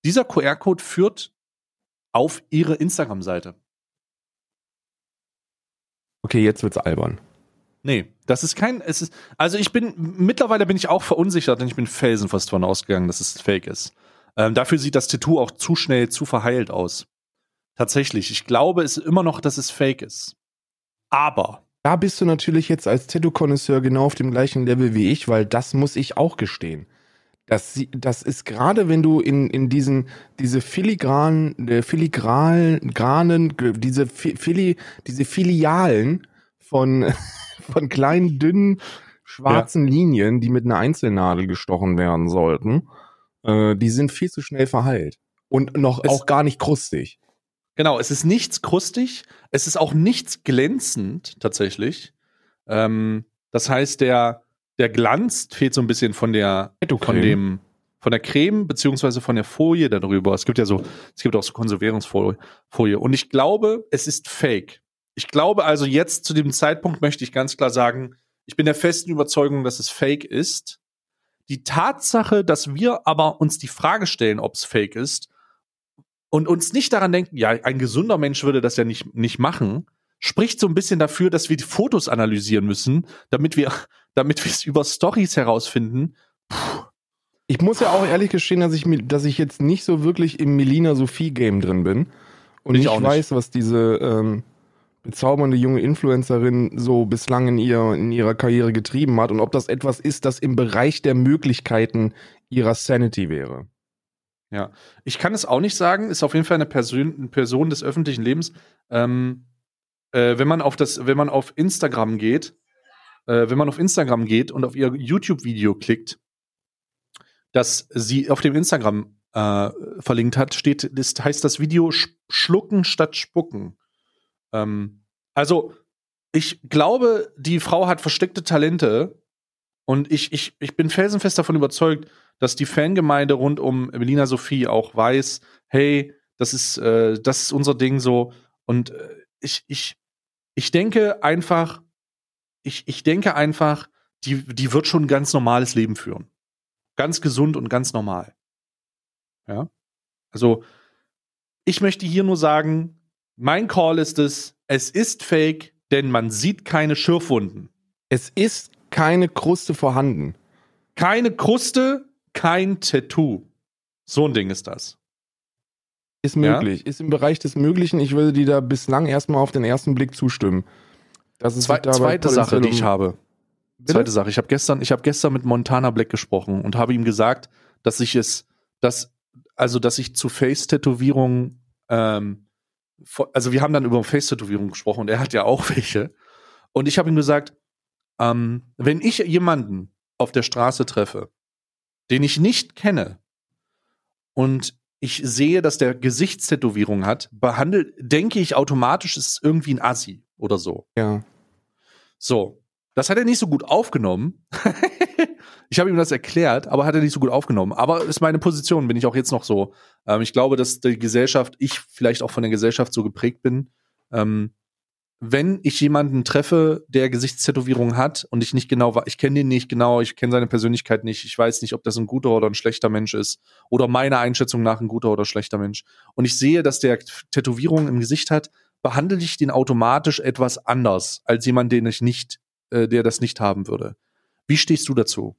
Dieser QR-Code führt auf ihre Instagram-Seite. Okay, jetzt wird's albern. Nee, das ist kein, es ist, also ich bin, mittlerweile bin ich auch verunsichert, denn ich bin felsenfest davon ausgegangen, dass es fake ist. Ähm, dafür sieht das Tattoo auch zu schnell, zu verheilt aus. Tatsächlich, ich glaube es immer noch, dass es fake ist. Aber. Da bist du natürlich jetzt als Tattoo-Konnoisseur genau auf dem gleichen Level wie ich, weil das muss ich auch gestehen. Das, das ist gerade, wenn du in, in diesen, diese filigranen, äh, filigranen, diese, Fili, diese Filialen von, von kleinen, dünnen, schwarzen ja. Linien, die mit einer Einzelnadel gestochen werden sollten, äh, die sind viel zu schnell verheilt. Und noch es, auch gar nicht krustig. Genau, es ist nichts krustig, es ist auch nichts glänzend tatsächlich. Ähm, das heißt, der, der Glanz fehlt so ein bisschen von der, von dem, von der Creme beziehungsweise von der Folie darüber. Es gibt ja so, es gibt auch so Konservierungsfolie. Und ich glaube, es ist fake. Ich glaube also jetzt zu dem Zeitpunkt möchte ich ganz klar sagen, ich bin der festen Überzeugung, dass es fake ist. Die Tatsache, dass wir aber uns die Frage stellen, ob es fake ist und uns nicht daran denken, ja, ein gesunder Mensch würde das ja nicht, nicht machen, spricht so ein bisschen dafür, dass wir die Fotos analysieren müssen, damit wir damit wir es über Stories herausfinden. Puh. Ich muss ja auch ehrlich gestehen, dass ich, dass ich jetzt nicht so wirklich im Melina Sophie-Game drin bin. Und ich, ich weiß, was diese ähm, bezaubernde junge Influencerin so bislang in, ihr, in ihrer Karriere getrieben hat und ob das etwas ist, das im Bereich der Möglichkeiten ihrer Sanity wäre. Ja, ich kann es auch nicht sagen, ist auf jeden Fall eine Person, eine Person des öffentlichen Lebens. Ähm, äh, wenn man auf das, wenn man auf Instagram geht, äh, wenn man auf Instagram geht und auf ihr YouTube-Video klickt, das sie auf dem Instagram äh, verlinkt hat, steht, das heißt das Video Sch Schlucken statt Spucken. Ähm, also, ich glaube, die Frau hat versteckte Talente und ich, ich, ich bin felsenfest davon überzeugt, dass die Fangemeinde rund um Melina Sophie auch weiß, hey, das ist, äh, das ist unser Ding so. Und äh, ich, ich, ich denke einfach, ich, ich denke einfach, die, die wird schon ein ganz normales Leben führen. Ganz gesund und ganz normal. Ja. Also, ich möchte hier nur sagen, mein Call ist es, es ist fake, denn man sieht keine Schürfwunden. Es ist keine Kruste vorhanden. Keine Kruste, kein Tattoo. So ein Ding ist das. Ist möglich. Ja? Ist im Bereich des Möglichen. Ich würde dir da bislang erstmal auf den ersten Blick zustimmen. Das ist Zwei, zweite Sache, die ich habe. Bitte? Zweite Sache. Ich habe gestern, ich habe gestern mit Montana Black gesprochen und habe ihm gesagt, dass ich es, dass, also, dass ich zu Face-Tätowierungen, ähm, also wir haben dann über Face-Tätowierungen gesprochen und er hat ja auch welche. Und ich habe ihm gesagt, ähm, wenn ich jemanden auf der Straße treffe, den ich nicht kenne und ich sehe, dass der Gesichtstätowierung hat, behandelt, denke ich automatisch, ist irgendwie ein Assi oder so. Ja. So. Das hat er nicht so gut aufgenommen. ich habe ihm das erklärt, aber hat er nicht so gut aufgenommen. Aber ist meine Position, bin ich auch jetzt noch so. Ähm, ich glaube, dass die Gesellschaft, ich vielleicht auch von der Gesellschaft so geprägt bin, ähm, wenn ich jemanden treffe, der Gesichtstätowierung hat und ich nicht genau, ich kenne den nicht genau, ich kenne seine Persönlichkeit nicht, ich weiß nicht, ob das ein guter oder ein schlechter Mensch ist oder meiner Einschätzung nach ein guter oder schlechter Mensch und ich sehe, dass der Tätowierung im Gesicht hat, behandle ich den automatisch etwas anders als jemand, den ich nicht, äh, der das nicht haben würde. Wie stehst du dazu?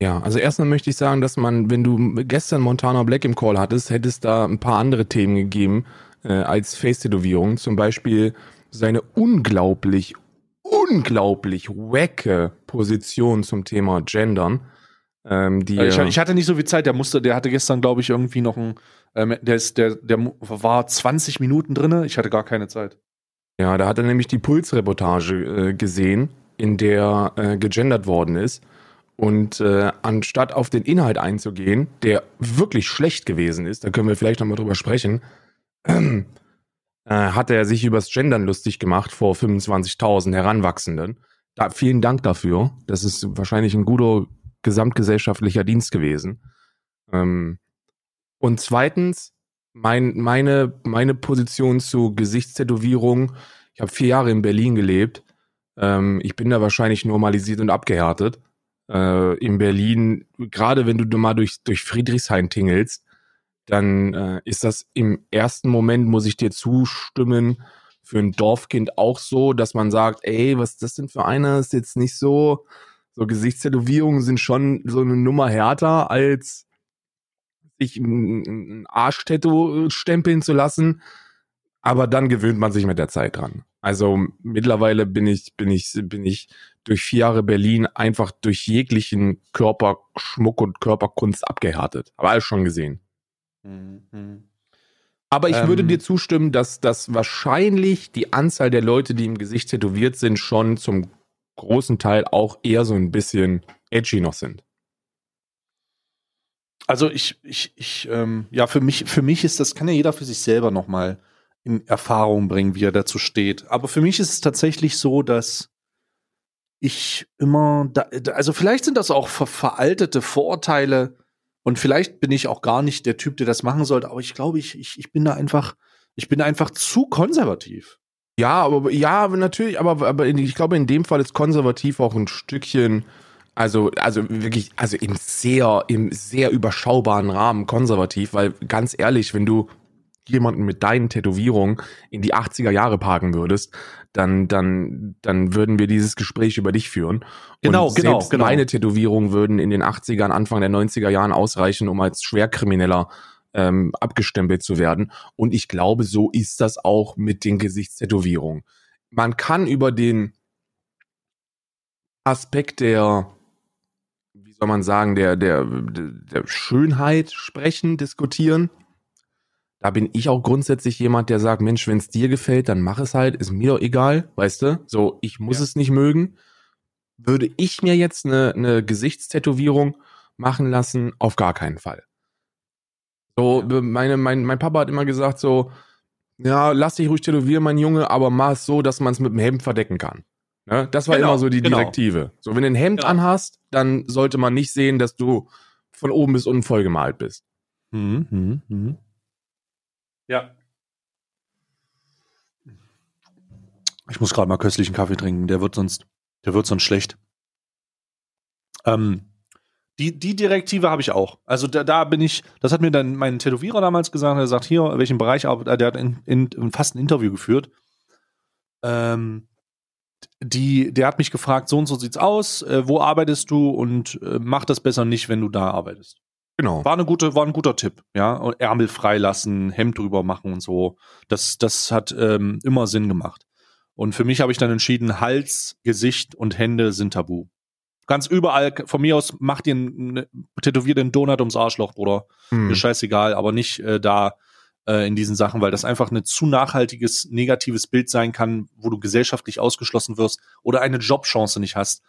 Ja, also erstmal möchte ich sagen, dass man, wenn du gestern Montana Black im Call hattest, hättest da ein paar andere Themen gegeben, äh, als Face-Tätowierung. Zum Beispiel seine unglaublich, unglaublich wacke Position zum Thema Gendern. Ähm, die, ich, ich, hatte nicht so viel Zeit, der musste, der hatte gestern, glaube ich, irgendwie noch ein, ähm, der ist, der, der war 20 Minuten drin, ich hatte gar keine Zeit. Ja, da hat er nämlich die Pulsreportage äh, gesehen, in der äh, gegendert worden ist. Und äh, anstatt auf den Inhalt einzugehen, der wirklich schlecht gewesen ist, da können wir vielleicht nochmal drüber sprechen, äh, hat er sich übers Gendern lustig gemacht vor 25.000 Heranwachsenden. Da, vielen Dank dafür. Das ist wahrscheinlich ein guter gesamtgesellschaftlicher Dienst gewesen. Ähm, und zweitens, mein, meine, meine Position zu Gesichtstätowierung. Ich habe vier Jahre in Berlin gelebt. Ähm, ich bin da wahrscheinlich normalisiert und abgehärtet. Äh, in Berlin, gerade wenn du mal durch, durch Friedrichshain tingelst, dann äh, ist das im ersten Moment, muss ich dir zustimmen, für ein Dorfkind auch so, dass man sagt, ey, was ist das denn für einer? Ist jetzt nicht so, so Gesichtstätowierungen sind schon so eine Nummer härter, als sich ein Arschtattoo stempeln zu lassen. Aber dann gewöhnt man sich mit der Zeit dran. Also mittlerweile bin ich, bin ich, bin ich durch vier Jahre Berlin einfach durch jeglichen Körperschmuck und Körperkunst abgehärtet. Aber alles schon gesehen. Mhm. Aber ich ähm, würde dir zustimmen, dass das wahrscheinlich die Anzahl der Leute, die im Gesicht tätowiert sind, schon zum großen Teil auch eher so ein bisschen edgy noch sind. Also ich, ich, ich, ähm, ja, für mich, für mich ist das, kann ja jeder für sich selber nochmal in Erfahrung bringen, wie er dazu steht. Aber für mich ist es tatsächlich so, dass ich immer, da, also vielleicht sind das auch ver veraltete Vorurteile, und vielleicht bin ich auch gar nicht der Typ, der das machen sollte, aber ich glaube, ich, ich, ich bin da einfach, ich bin einfach zu konservativ. Ja, aber ja, natürlich, aber, aber ich glaube, in dem Fall ist konservativ auch ein Stückchen, also, also wirklich, also im sehr, im sehr überschaubaren Rahmen konservativ, weil ganz ehrlich, wenn du jemanden mit deinen Tätowierungen in die 80er Jahre parken würdest, dann, dann, dann würden wir dieses Gespräch über dich führen. Genau, Und genau, genau. Meine Tätowierungen würden in den 80ern, Anfang der 90er Jahren ausreichen, um als Schwerkrimineller ähm, abgestempelt zu werden. Und ich glaube, so ist das auch mit den Gesichtstätowierungen. Man kann über den Aspekt der, wie soll man sagen, der, der, der Schönheit sprechen, diskutieren da bin ich auch grundsätzlich jemand, der sagt, Mensch, wenn es dir gefällt, dann mach es halt, ist mir doch egal, weißt du? So, ich muss ja. es nicht mögen. Würde ich mir jetzt eine, eine Gesichtstätowierung machen lassen? Auf gar keinen Fall. So, meine, mein, mein Papa hat immer gesagt so, ja, lass dich ruhig tätowieren, mein Junge, aber mach es so, dass man es mit dem Hemd verdecken kann. Ne? Das war genau, immer so die genau. Direktive. So, wenn du ein Hemd genau. anhast, dann sollte man nicht sehen, dass du von oben bis unten vollgemalt bist. Mhm, mh, mh. Ja. Ich muss gerade mal köstlichen Kaffee trinken, der wird sonst, der wird sonst schlecht. Ähm, die, die Direktive habe ich auch. Also da, da bin ich, das hat mir dann mein Tätowierer damals gesagt, er sagt, hier, welchen Bereich arbeitet, der hat in, in, fast ein Interview geführt. Ähm, die, der hat mich gefragt, so und so sieht's aus, äh, wo arbeitest du und äh, mach das besser nicht, wenn du da arbeitest. Genau. War, eine gute, war ein guter Tipp, ja. Und Ärmel freilassen, Hemd drüber machen und so. Das, das hat ähm, immer Sinn gemacht. Und für mich habe ich dann entschieden, Hals, Gesicht und Hände sind tabu. Ganz überall, von mir aus, mach dir einen, tätowier den Donut ums Arschloch, Bruder. Hm. Ist scheißegal, aber nicht äh, da äh, in diesen Sachen, weil das einfach eine zu nachhaltiges, negatives Bild sein kann, wo du gesellschaftlich ausgeschlossen wirst oder eine Jobchance nicht hast,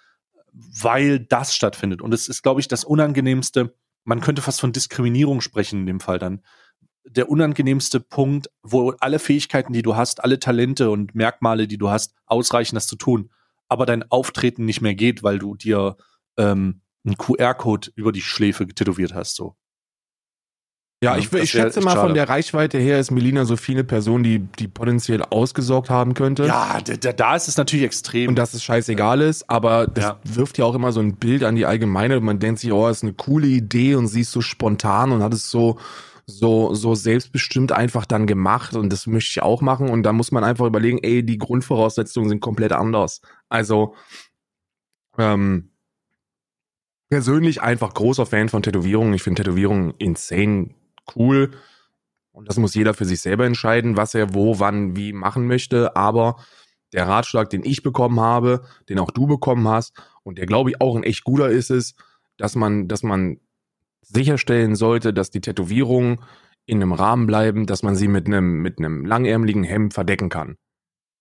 weil das stattfindet. Und es ist, glaube ich, das Unangenehmste, man könnte fast von Diskriminierung sprechen in dem Fall dann. Der unangenehmste Punkt, wo alle Fähigkeiten, die du hast, alle Talente und Merkmale, die du hast, ausreichen, das zu tun, aber dein Auftreten nicht mehr geht, weil du dir ähm, einen QR-Code über die Schläfe tätowiert hast. So. Ja, Ja, ich, das ich schätze mal, von der Reichweite her ist Melina so viele Personen, die, die potenziell ausgesorgt haben könnte. Ja, da, da- ist es natürlich extrem. Und dass es scheißegal ist, aber das Ja. wirft ja auch immer so ein Bild an die Allgemeine. Man denkt sich, oh, ist eine coole Idee und sie ist so spontan und hat es so, so, so selbstbestimmt einfach dann gemacht und das möchte ich auch machen. Und da muss man einfach überlegen, ey, die Grundvoraussetzungen sind komplett anders. Also, ähm, persönlich einfach großer Fan von Tätowierungen. Ich finde Tätowierungen insane cool. Und das muss jeder für sich selber entscheiden, was er wo, wann, wie machen möchte. Aber der Ratschlag, den ich bekommen habe, den auch du bekommen hast und der, glaube ich, auch ein echt guter ist, ist, dass man, dass man sicherstellen sollte, dass die Tätowierungen in einem Rahmen bleiben, dass man sie mit einem, mit einem langärmeligen Hemd verdecken kann.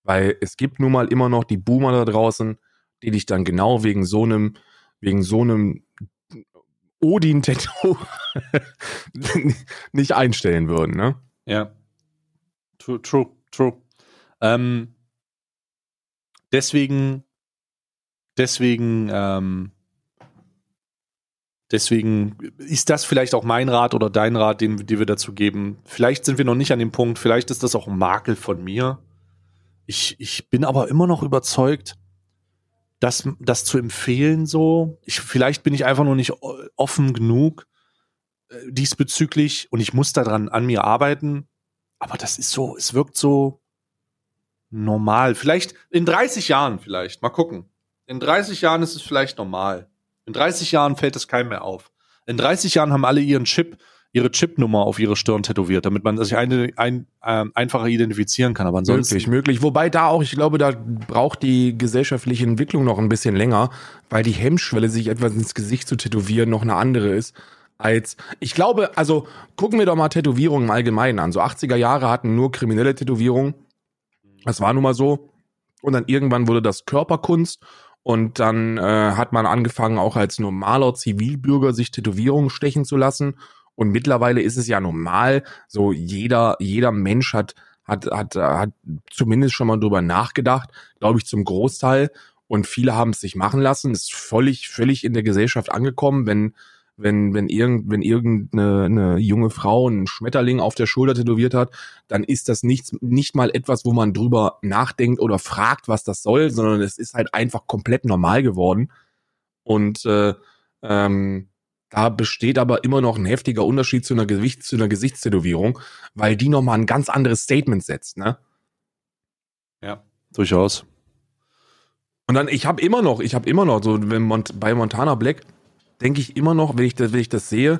Weil es gibt nun mal immer noch die Boomer da draußen, die dich dann genau wegen so einem, wegen so einem Odin-Tattoo nicht einstellen würden, ne? Ja. True, true, true. Ähm, deswegen, deswegen, ähm, deswegen ist das vielleicht auch mein Rat oder dein Rat, den, den wir dazu geben. Vielleicht sind wir noch nicht an dem Punkt, vielleicht ist das auch ein Makel von mir. Ich, ich bin aber immer noch überzeugt, das, das zu empfehlen so. Ich, vielleicht bin ich einfach noch nicht offen genug äh, diesbezüglich und ich muss daran an mir arbeiten. Aber das ist so, es wirkt so normal. Vielleicht in 30 Jahren vielleicht. Mal gucken. In 30 Jahren ist es vielleicht normal. In 30 Jahren fällt es keinem mehr auf. In 30 Jahren haben alle ihren Chip, ihre Chipnummer auf ihre Stirn tätowiert, damit man sich eine, ein, ähm, einfacher identifizieren kann. Aber ansonsten. Möglich, möglich. Wobei da auch, ich glaube, da braucht die gesellschaftliche Entwicklung noch ein bisschen länger, weil die Hemmschwelle, sich etwas ins Gesicht zu tätowieren, noch eine andere ist. Als, ich glaube, also gucken wir doch mal Tätowierungen im Allgemeinen an. So 80er Jahre hatten nur kriminelle Tätowierungen. Das war nun mal so. Und dann irgendwann wurde das Körperkunst. Und dann äh, hat man angefangen, auch als normaler Zivilbürger sich Tätowierungen stechen zu lassen. Und mittlerweile ist es ja normal, so jeder, jeder Mensch hat, hat, hat, hat zumindest schon mal drüber nachgedacht, glaube ich, zum Großteil. Und viele haben es sich machen lassen, ist völlig, völlig in der Gesellschaft angekommen, wenn, wenn, wenn, irgend, wenn irgendeine eine junge Frau einen Schmetterling auf der Schulter tätowiert hat, dann ist das nichts, nicht mal etwas, wo man drüber nachdenkt oder fragt, was das soll, sondern es ist halt einfach komplett normal geworden. Und äh, ähm, da besteht aber immer noch ein heftiger Unterschied zu einer, Gewicht, zu einer Gesichtstätowierung, weil die nochmal ein ganz anderes Statement setzt, ne? Ja, durchaus. Und dann, ich habe immer noch, ich habe immer noch, so wenn Mont bei Montana Black, denke ich immer noch, wenn ich, das, wenn ich das sehe,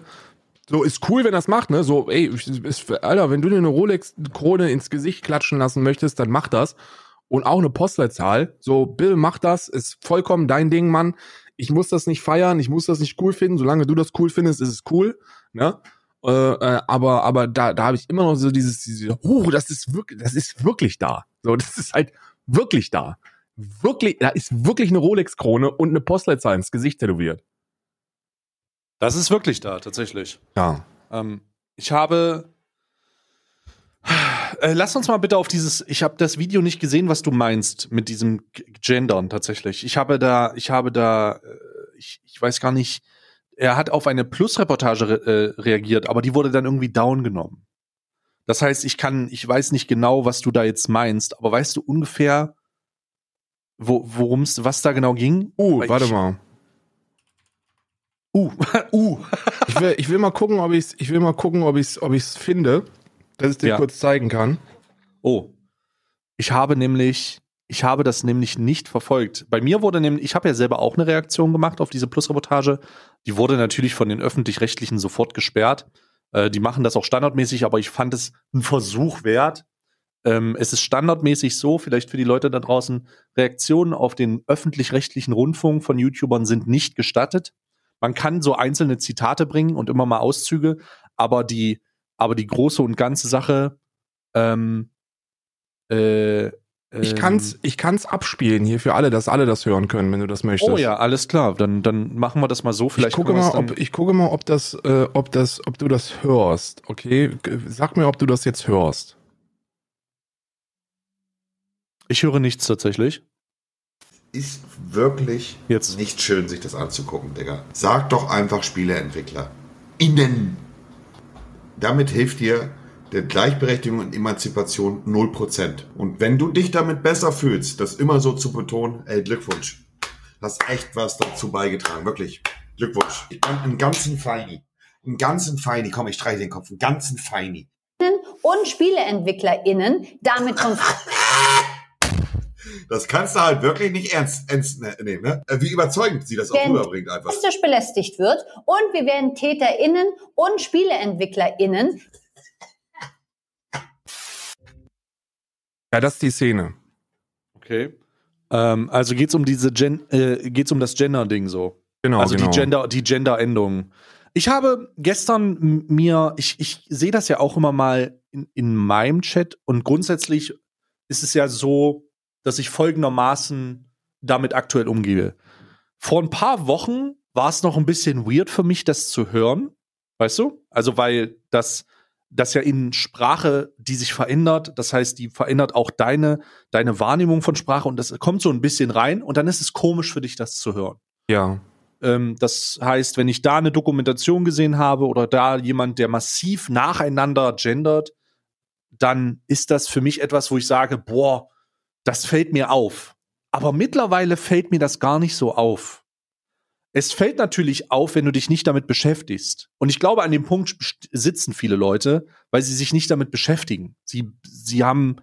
so ist cool, wenn das macht, ne? So, ey, ist, Alter, wenn du dir eine Rolex-Krone ins Gesicht klatschen lassen möchtest, dann mach das. Und auch eine Postleitzahl. So, Bill, mach das, ist vollkommen dein Ding, Mann. Ich muss das nicht feiern, ich muss das nicht cool finden. Solange du das cool findest, ist es cool, ne? Äh, äh, aber aber da, da habe ich immer noch so dieses, diese, oh, das ist wirklich, das ist wirklich da. So, das ist halt wirklich da. Wirklich, da ist wirklich eine Rolex-Krone und eine Postleitzahl ins Gesicht tätowiert. Das ist wirklich da, tatsächlich. Ja. Ähm, ich habe. Äh, lass uns mal bitte auf dieses. Ich habe das Video nicht gesehen, was du meinst mit diesem Gendern tatsächlich. Ich habe da, ich habe da, äh, ich, ich weiß gar nicht. Er hat auf eine Plus-Reportage re äh, reagiert, aber die wurde dann irgendwie down genommen. Das heißt, ich kann, ich weiß nicht genau, was du da jetzt meinst, aber weißt du ungefähr, wo, worum es, was da genau ging? Uh, Weil warte ich, mal. Uh, uh. Ich will, ich will mal gucken, ob ich ich will mal gucken, ob ich ob ich's finde, dass ich dir Ja. kurz zeigen kann. Oh. Ich habe nämlich Ich habe das nämlich nicht verfolgt. Bei mir wurde nämlich, ich habe ja selber auch eine Reaktion gemacht auf diese Plus-Reportage. Die wurde natürlich von den öffentlich-rechtlichen sofort gesperrt. Äh, die machen das auch standardmäßig, aber ich fand es ein Versuch wert. Ähm, es ist standardmäßig so, vielleicht für die Leute da draußen, Reaktionen auf den öffentlich-rechtlichen Rundfunk von YouTubern sind nicht gestattet. Man kann so einzelne Zitate bringen und immer mal Auszüge, aber die, aber die große und ganze Sache ähm, äh, ich kann's, ähm. ich kann's abspielen hier für alle, dass alle das hören können, wenn du das möchtest. Oh ja, alles klar. Dann, dann machen wir das mal so. Vielleicht ich gucke mal, ob, ich gucke mal, ob das, äh, ob das, ob du das hörst. Okay, sag mir, ob du das jetzt hörst. Ich höre nichts tatsächlich. Ist wirklich jetzt nicht schön, sich das anzugucken, Digga. Sag doch einfach Spieleentwickler. Innen. Damit hilft dir der Gleichberechtigung und Emanzipation 0%. Und wenn du dich damit besser fühlst, das immer so zu betonen, ey, Glückwunsch. Hast echt was dazu beigetragen, wirklich. Glückwunsch. Einen ganzen Feini. Einen ganzen Feini. Komm, ich streiche den Kopf. Einen ganzen Feini. Und SpieleentwicklerInnen damit von Das kannst du halt wirklich nicht ernst, ernst ne, nehmen. Ne? Äh, wie überzeugend sie das auch rüberbringt einfach. belästigt wird und wir werden TäterInnen und SpieleentwicklerInnen Ja, das ist die Szene. Okay. Ähm, also geht's um diese Gen äh, geht's um das Gender-Ding so. Genau. Also genau. die Gender, die Gender-Endung. Ich habe gestern mir, ich, ich sehe das ja auch immer mal in, in meinem Chat und grundsätzlich ist es ja so, dass ich folgendermaßen damit aktuell umgehe. Vor ein paar Wochen war es noch ein bisschen weird für mich, das zu hören. Weißt du? Also, weil das das ja in Sprache, die sich verändert, das heißt, die verändert auch deine, deine Wahrnehmung von Sprache und das kommt so ein bisschen rein und dann ist es komisch für dich, das zu hören. Ja. Ähm, das heißt, wenn ich da eine Dokumentation gesehen habe oder da jemand, der massiv nacheinander gendert, dann ist das für mich etwas, wo ich sage, boah, das fällt mir auf. Aber mittlerweile fällt mir das gar nicht so auf. Es fällt natürlich auf, wenn du dich nicht damit beschäftigst. Und ich glaube, an dem Punkt sitzen viele Leute, weil sie sich nicht damit beschäftigen. Sie, sie haben,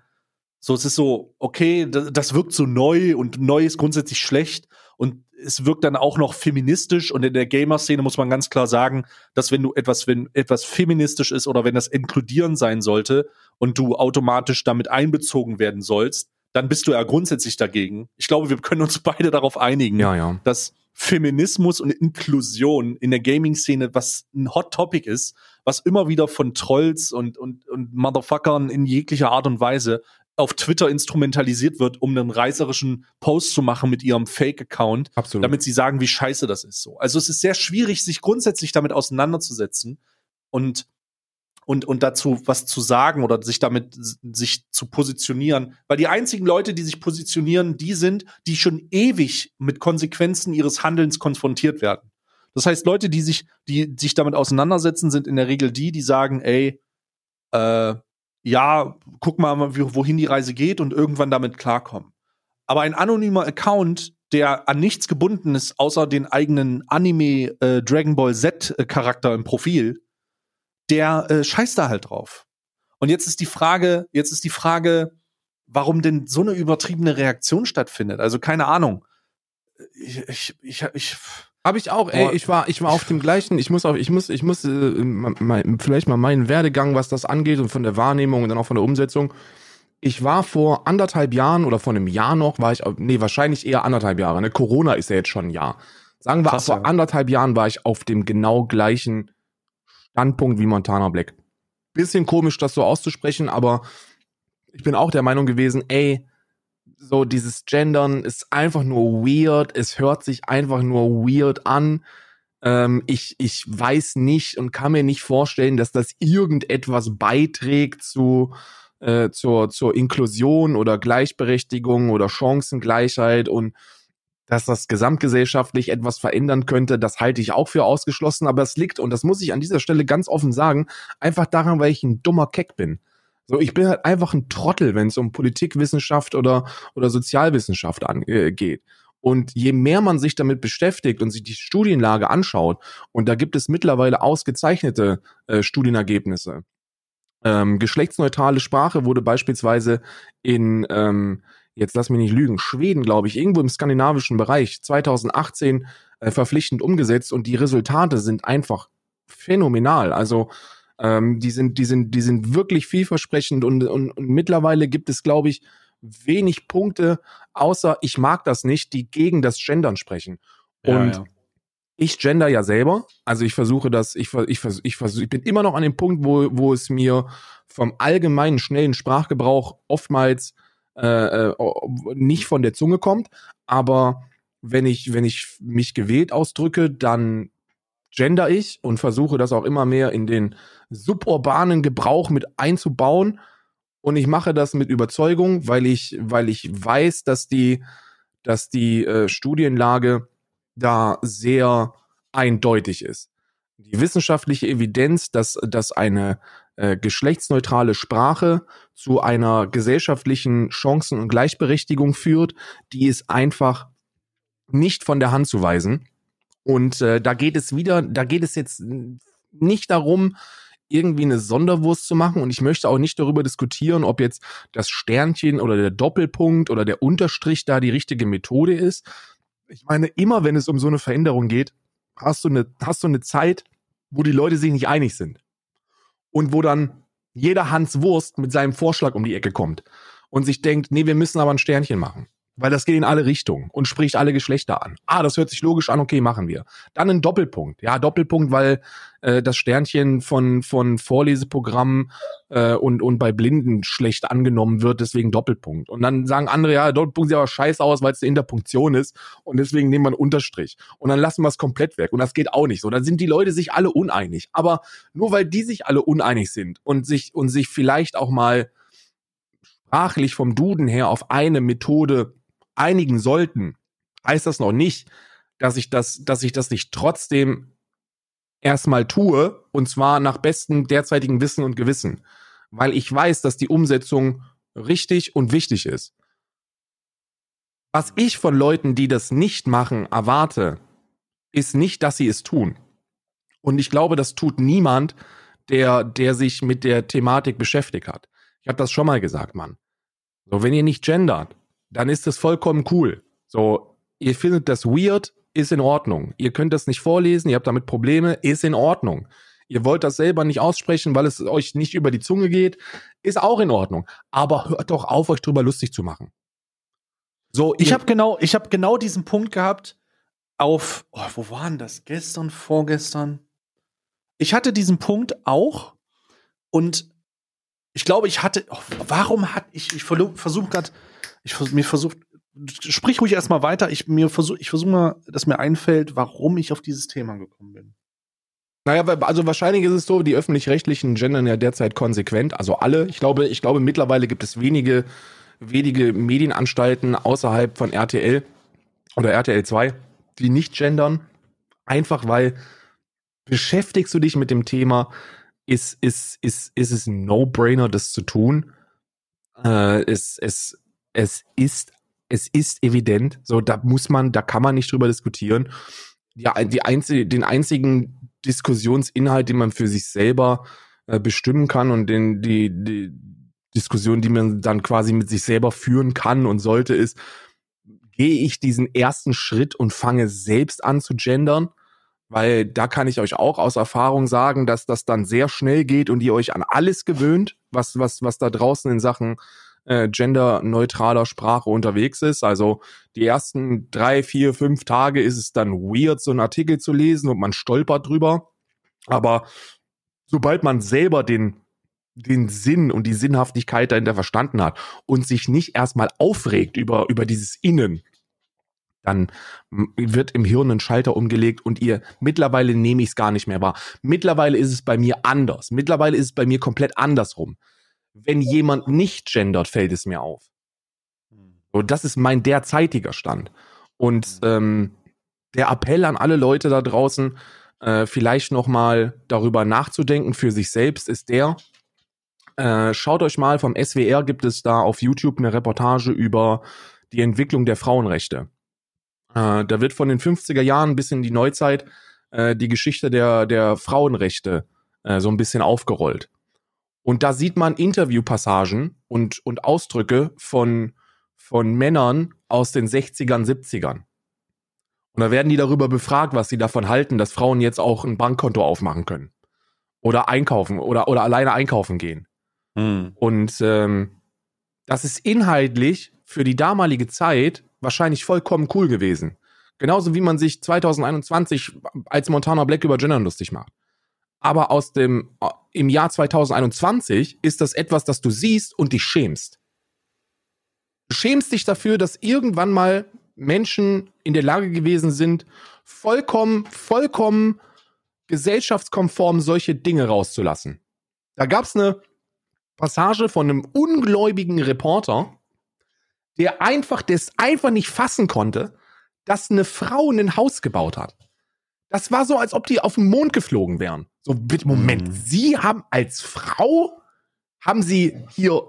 so, es ist so, okay, das, wirkt so neu und neu ist grundsätzlich schlecht. Und es wirkt dann auch noch feministisch. Und in der Gamer-Szene muss man ganz klar sagen, dass wenn du etwas, wenn etwas feministisch ist oder wenn das inkludieren sein sollte und du automatisch damit einbezogen werden sollst, dann bist du ja grundsätzlich dagegen. Ich glaube, wir können uns beide darauf einigen, ja, ja. dass Feminismus und Inklusion in der Gaming-Szene, was ein Hot Topic ist, was immer wieder von Trolls und, und, und Motherfuckern in jeglicher Art und Weise auf Twitter instrumentalisiert wird, um einen reißerischen Post zu machen mit ihrem Fake-Account, damit sie sagen, wie scheiße das ist so. Also es ist sehr schwierig, sich grundsätzlich damit auseinanderzusetzen und und, und dazu was zu sagen oder sich damit sich zu positionieren. Weil die einzigen Leute, die sich positionieren, die sind, die schon ewig mit Konsequenzen ihres Handelns konfrontiert werden. Das heißt, Leute, die sich, die sich damit auseinandersetzen, sind in der Regel die, die sagen, ey, äh, ja, guck mal, wohin die Reise geht und irgendwann damit klarkommen. Aber ein anonymer Account, der an nichts gebunden ist, außer den eigenen Anime äh, Dragon Ball Z Charakter im Profil, der äh, scheißt da halt drauf. Und jetzt ist die Frage, jetzt ist die Frage, warum denn so eine übertriebene Reaktion stattfindet. Also keine Ahnung. Ich, ich, ich, ich habe ich auch, ey, ich war, ich war auf dem gleichen, ich muss auch, ich muss, ich muss äh, mein, vielleicht mal meinen Werdegang, was das angeht und von der Wahrnehmung und dann auch von der Umsetzung. Ich war vor anderthalb Jahren oder vor einem Jahr noch, war ich, nee, wahrscheinlich eher anderthalb Jahre, ne? Corona ist ja jetzt schon ein Jahr. Sagen wir, Krass, vor ja. anderthalb Jahren war ich auf dem genau gleichen Standpunkt wie Montana Black. Bisschen komisch, das so auszusprechen, aber ich bin auch der Meinung gewesen, ey, so dieses Gendern ist einfach nur weird, es hört sich einfach nur weird an. Ähm, ich, ich weiß nicht und kann mir nicht vorstellen, dass das irgendetwas beiträgt zu, äh, zur, zur Inklusion oder Gleichberechtigung oder Chancengleichheit und dass das gesamtgesellschaftlich etwas verändern könnte, das halte ich auch für ausgeschlossen, aber es liegt, und das muss ich an dieser Stelle ganz offen sagen, einfach daran, weil ich ein dummer Keck bin. So, ich bin halt einfach ein Trottel, wenn es um Politikwissenschaft oder, oder Sozialwissenschaft angeht. Äh, und je mehr man sich damit beschäftigt und sich die Studienlage anschaut, und da gibt es mittlerweile ausgezeichnete äh, Studienergebnisse. Ähm, geschlechtsneutrale Sprache wurde beispielsweise in, ähm, jetzt lass mich nicht lügen, Schweden, glaube ich, irgendwo im skandinavischen Bereich 2018 äh, verpflichtend umgesetzt und die Resultate sind einfach phänomenal. Also ähm, die sind, die sind, die sind wirklich vielversprechend und, und, und mittlerweile gibt es, glaube ich, wenig Punkte, außer ich mag das nicht, die gegen das Gendern sprechen. Und ja. ich gender ja selber, also ich versuche das, ich, ich, ich, versuche, ich bin immer noch an dem Punkt, wo, wo es mir vom allgemeinen schnellen Sprachgebrauch oftmals äh, äh nicht von der Zunge kommt, aber wenn ich, wenn ich mich gewählt ausdrücke, dann gender ich und versuche das auch immer mehr in den suburbanen Gebrauch mit einzubauen. Und ich mache das mit Überzeugung, weil ich, weil ich weiß, dass die, dass die äh, Studienlage da sehr eindeutig ist. Die wissenschaftliche Evidenz, dass, dass eine äh, geschlechtsneutrale Sprache zu einer gesellschaftlichen Chancen- und Gleichberechtigung führt, die ist einfach nicht von der Hand zu weisen. Und äh, da geht es wieder, da geht es jetzt nicht darum, irgendwie eine Sonderwurst zu machen. Und ich möchte auch nicht darüber diskutieren, ob jetzt das Sternchen oder der Doppelpunkt oder der Unterstrich da die richtige Methode ist. Ich meine, immer wenn es um so eine Veränderung geht, hast du eine, hast du eine Zeit, wo die Leute sich nicht einig sind. Und wo dann jeder Hans Wurst mit seinem Vorschlag um die Ecke kommt und sich denkt, nee, wir müssen aber ein Sternchen machen. Weil das geht in alle Richtungen und spricht alle Geschlechter an. Ah, das hört sich logisch an, okay, machen wir. Dann ein Doppelpunkt. Ja, Doppelpunkt, weil äh, das Sternchen von, von Vorleseprogrammen äh, und, und bei Blinden schlecht angenommen wird, deswegen Doppelpunkt. Und dann sagen andere, ja, Doppelpunkt sieht aber scheiße aus, weil es eine Interpunktion ist und deswegen nehmen wir einen Unterstrich. Und dann lassen wir es komplett weg. Und das geht auch nicht so. Dann sind die Leute sich alle uneinig. Aber nur weil die sich alle uneinig sind und sich, und sich vielleicht auch mal sprachlich vom Duden her auf eine Methode einigen sollten, heißt das noch nicht, dass ich das, dass ich das nicht trotzdem erstmal tue, und zwar nach bestem derzeitigen Wissen und Gewissen, weil ich weiß, dass die Umsetzung richtig und wichtig ist. Was ich von Leuten, die das nicht machen, erwarte, ist nicht, dass sie es tun. Und ich glaube, das tut niemand, der, der sich mit der Thematik beschäftigt hat. Ich habe das schon mal gesagt, Mann. So, wenn ihr nicht gendert, dann ist das vollkommen cool. So, ihr findet das weird, ist in Ordnung. Ihr könnt das nicht vorlesen, ihr habt damit Probleme, ist in Ordnung. Ihr wollt das selber nicht aussprechen, weil es euch nicht über die Zunge geht, ist auch in Ordnung. Aber hört doch auf, euch drüber lustig zu machen. So, ich habe genau, ich habe genau diesen Punkt gehabt auf, oh, wo waren das? Gestern, vorgestern? Ich hatte diesen Punkt auch und ich glaube, ich hatte, oh, warum hat ich, ich versuche gerade ich mir versucht, sprich ruhig erstmal weiter. Ich mir versuche, ich versuche mal, dass mir einfällt, warum ich auf dieses Thema gekommen bin. Naja, also wahrscheinlich ist es so, die öffentlich-rechtlichen gendern ja derzeit konsequent, also alle. Ich glaube, ich glaube, mittlerweile gibt es wenige, wenige Medienanstalten außerhalb von RTL oder RTL 2, die nicht gendern. Einfach weil beschäftigst du dich mit dem Thema, ist, ist, ist, ist es ein No-Brainer, das zu tun. Äh, es, es, es ist, es ist evident, so da muss man, da kann man nicht drüber diskutieren. Ja, die einzige, den einzigen Diskussionsinhalt, den man für sich selber äh, bestimmen kann und den, die, die Diskussion, die man dann quasi mit sich selber führen kann und sollte, ist, gehe ich diesen ersten Schritt und fange selbst an zu gendern? Weil da kann ich euch auch aus Erfahrung sagen, dass das dann sehr schnell geht und ihr euch an alles gewöhnt, was, was, was da draußen in Sachen äh, genderneutraler Sprache unterwegs ist. Also die ersten drei, vier, fünf Tage ist es dann weird, so einen Artikel zu lesen und man stolpert drüber. Aber sobald man selber den den Sinn und die Sinnhaftigkeit dahinter verstanden hat und sich nicht erstmal aufregt über, über dieses Innen, dann wird im Hirn ein Schalter umgelegt und ihr, mittlerweile nehme ich es gar nicht mehr wahr. Mittlerweile ist es bei mir anders. Mittlerweile ist es bei mir komplett andersrum wenn jemand nicht gendert, fällt es mir auf. So, das ist mein derzeitiger Stand. Und mhm. ähm, der Appell an alle Leute da draußen, äh, vielleicht nochmal darüber nachzudenken für sich selbst, ist der, äh, schaut euch mal, vom SWR gibt es da auf YouTube eine Reportage über die Entwicklung der Frauenrechte. Äh, da wird von den 50er Jahren bis in die Neuzeit äh, die Geschichte der, der Frauenrechte äh, so ein bisschen aufgerollt. Und da sieht man Interviewpassagen und, und Ausdrücke von, von Männern aus den 60ern, 70ern. Und da werden die darüber befragt, was sie davon halten, dass Frauen jetzt auch ein Bankkonto aufmachen können. Oder einkaufen oder, oder alleine einkaufen gehen. Mhm. Und ähm, das ist inhaltlich für die damalige Zeit wahrscheinlich vollkommen cool gewesen. Genauso wie man sich 2021 als Montana Black über Gender lustig macht. Aber aus dem, äh, im Jahr 2021 ist das etwas, das du siehst und dich schämst. Du schämst dich dafür, dass irgendwann mal Menschen in der Lage gewesen sind, vollkommen, vollkommen gesellschaftskonform solche Dinge rauszulassen. Da gab es eine Passage von einem ungläubigen Reporter, der einfach das einfach nicht fassen konnte, dass eine Frau ein Haus gebaut hat. Das war so, als ob die auf den Mond geflogen wären. So, bitte, Moment, mhm. Sie haben als Frau, haben Sie hier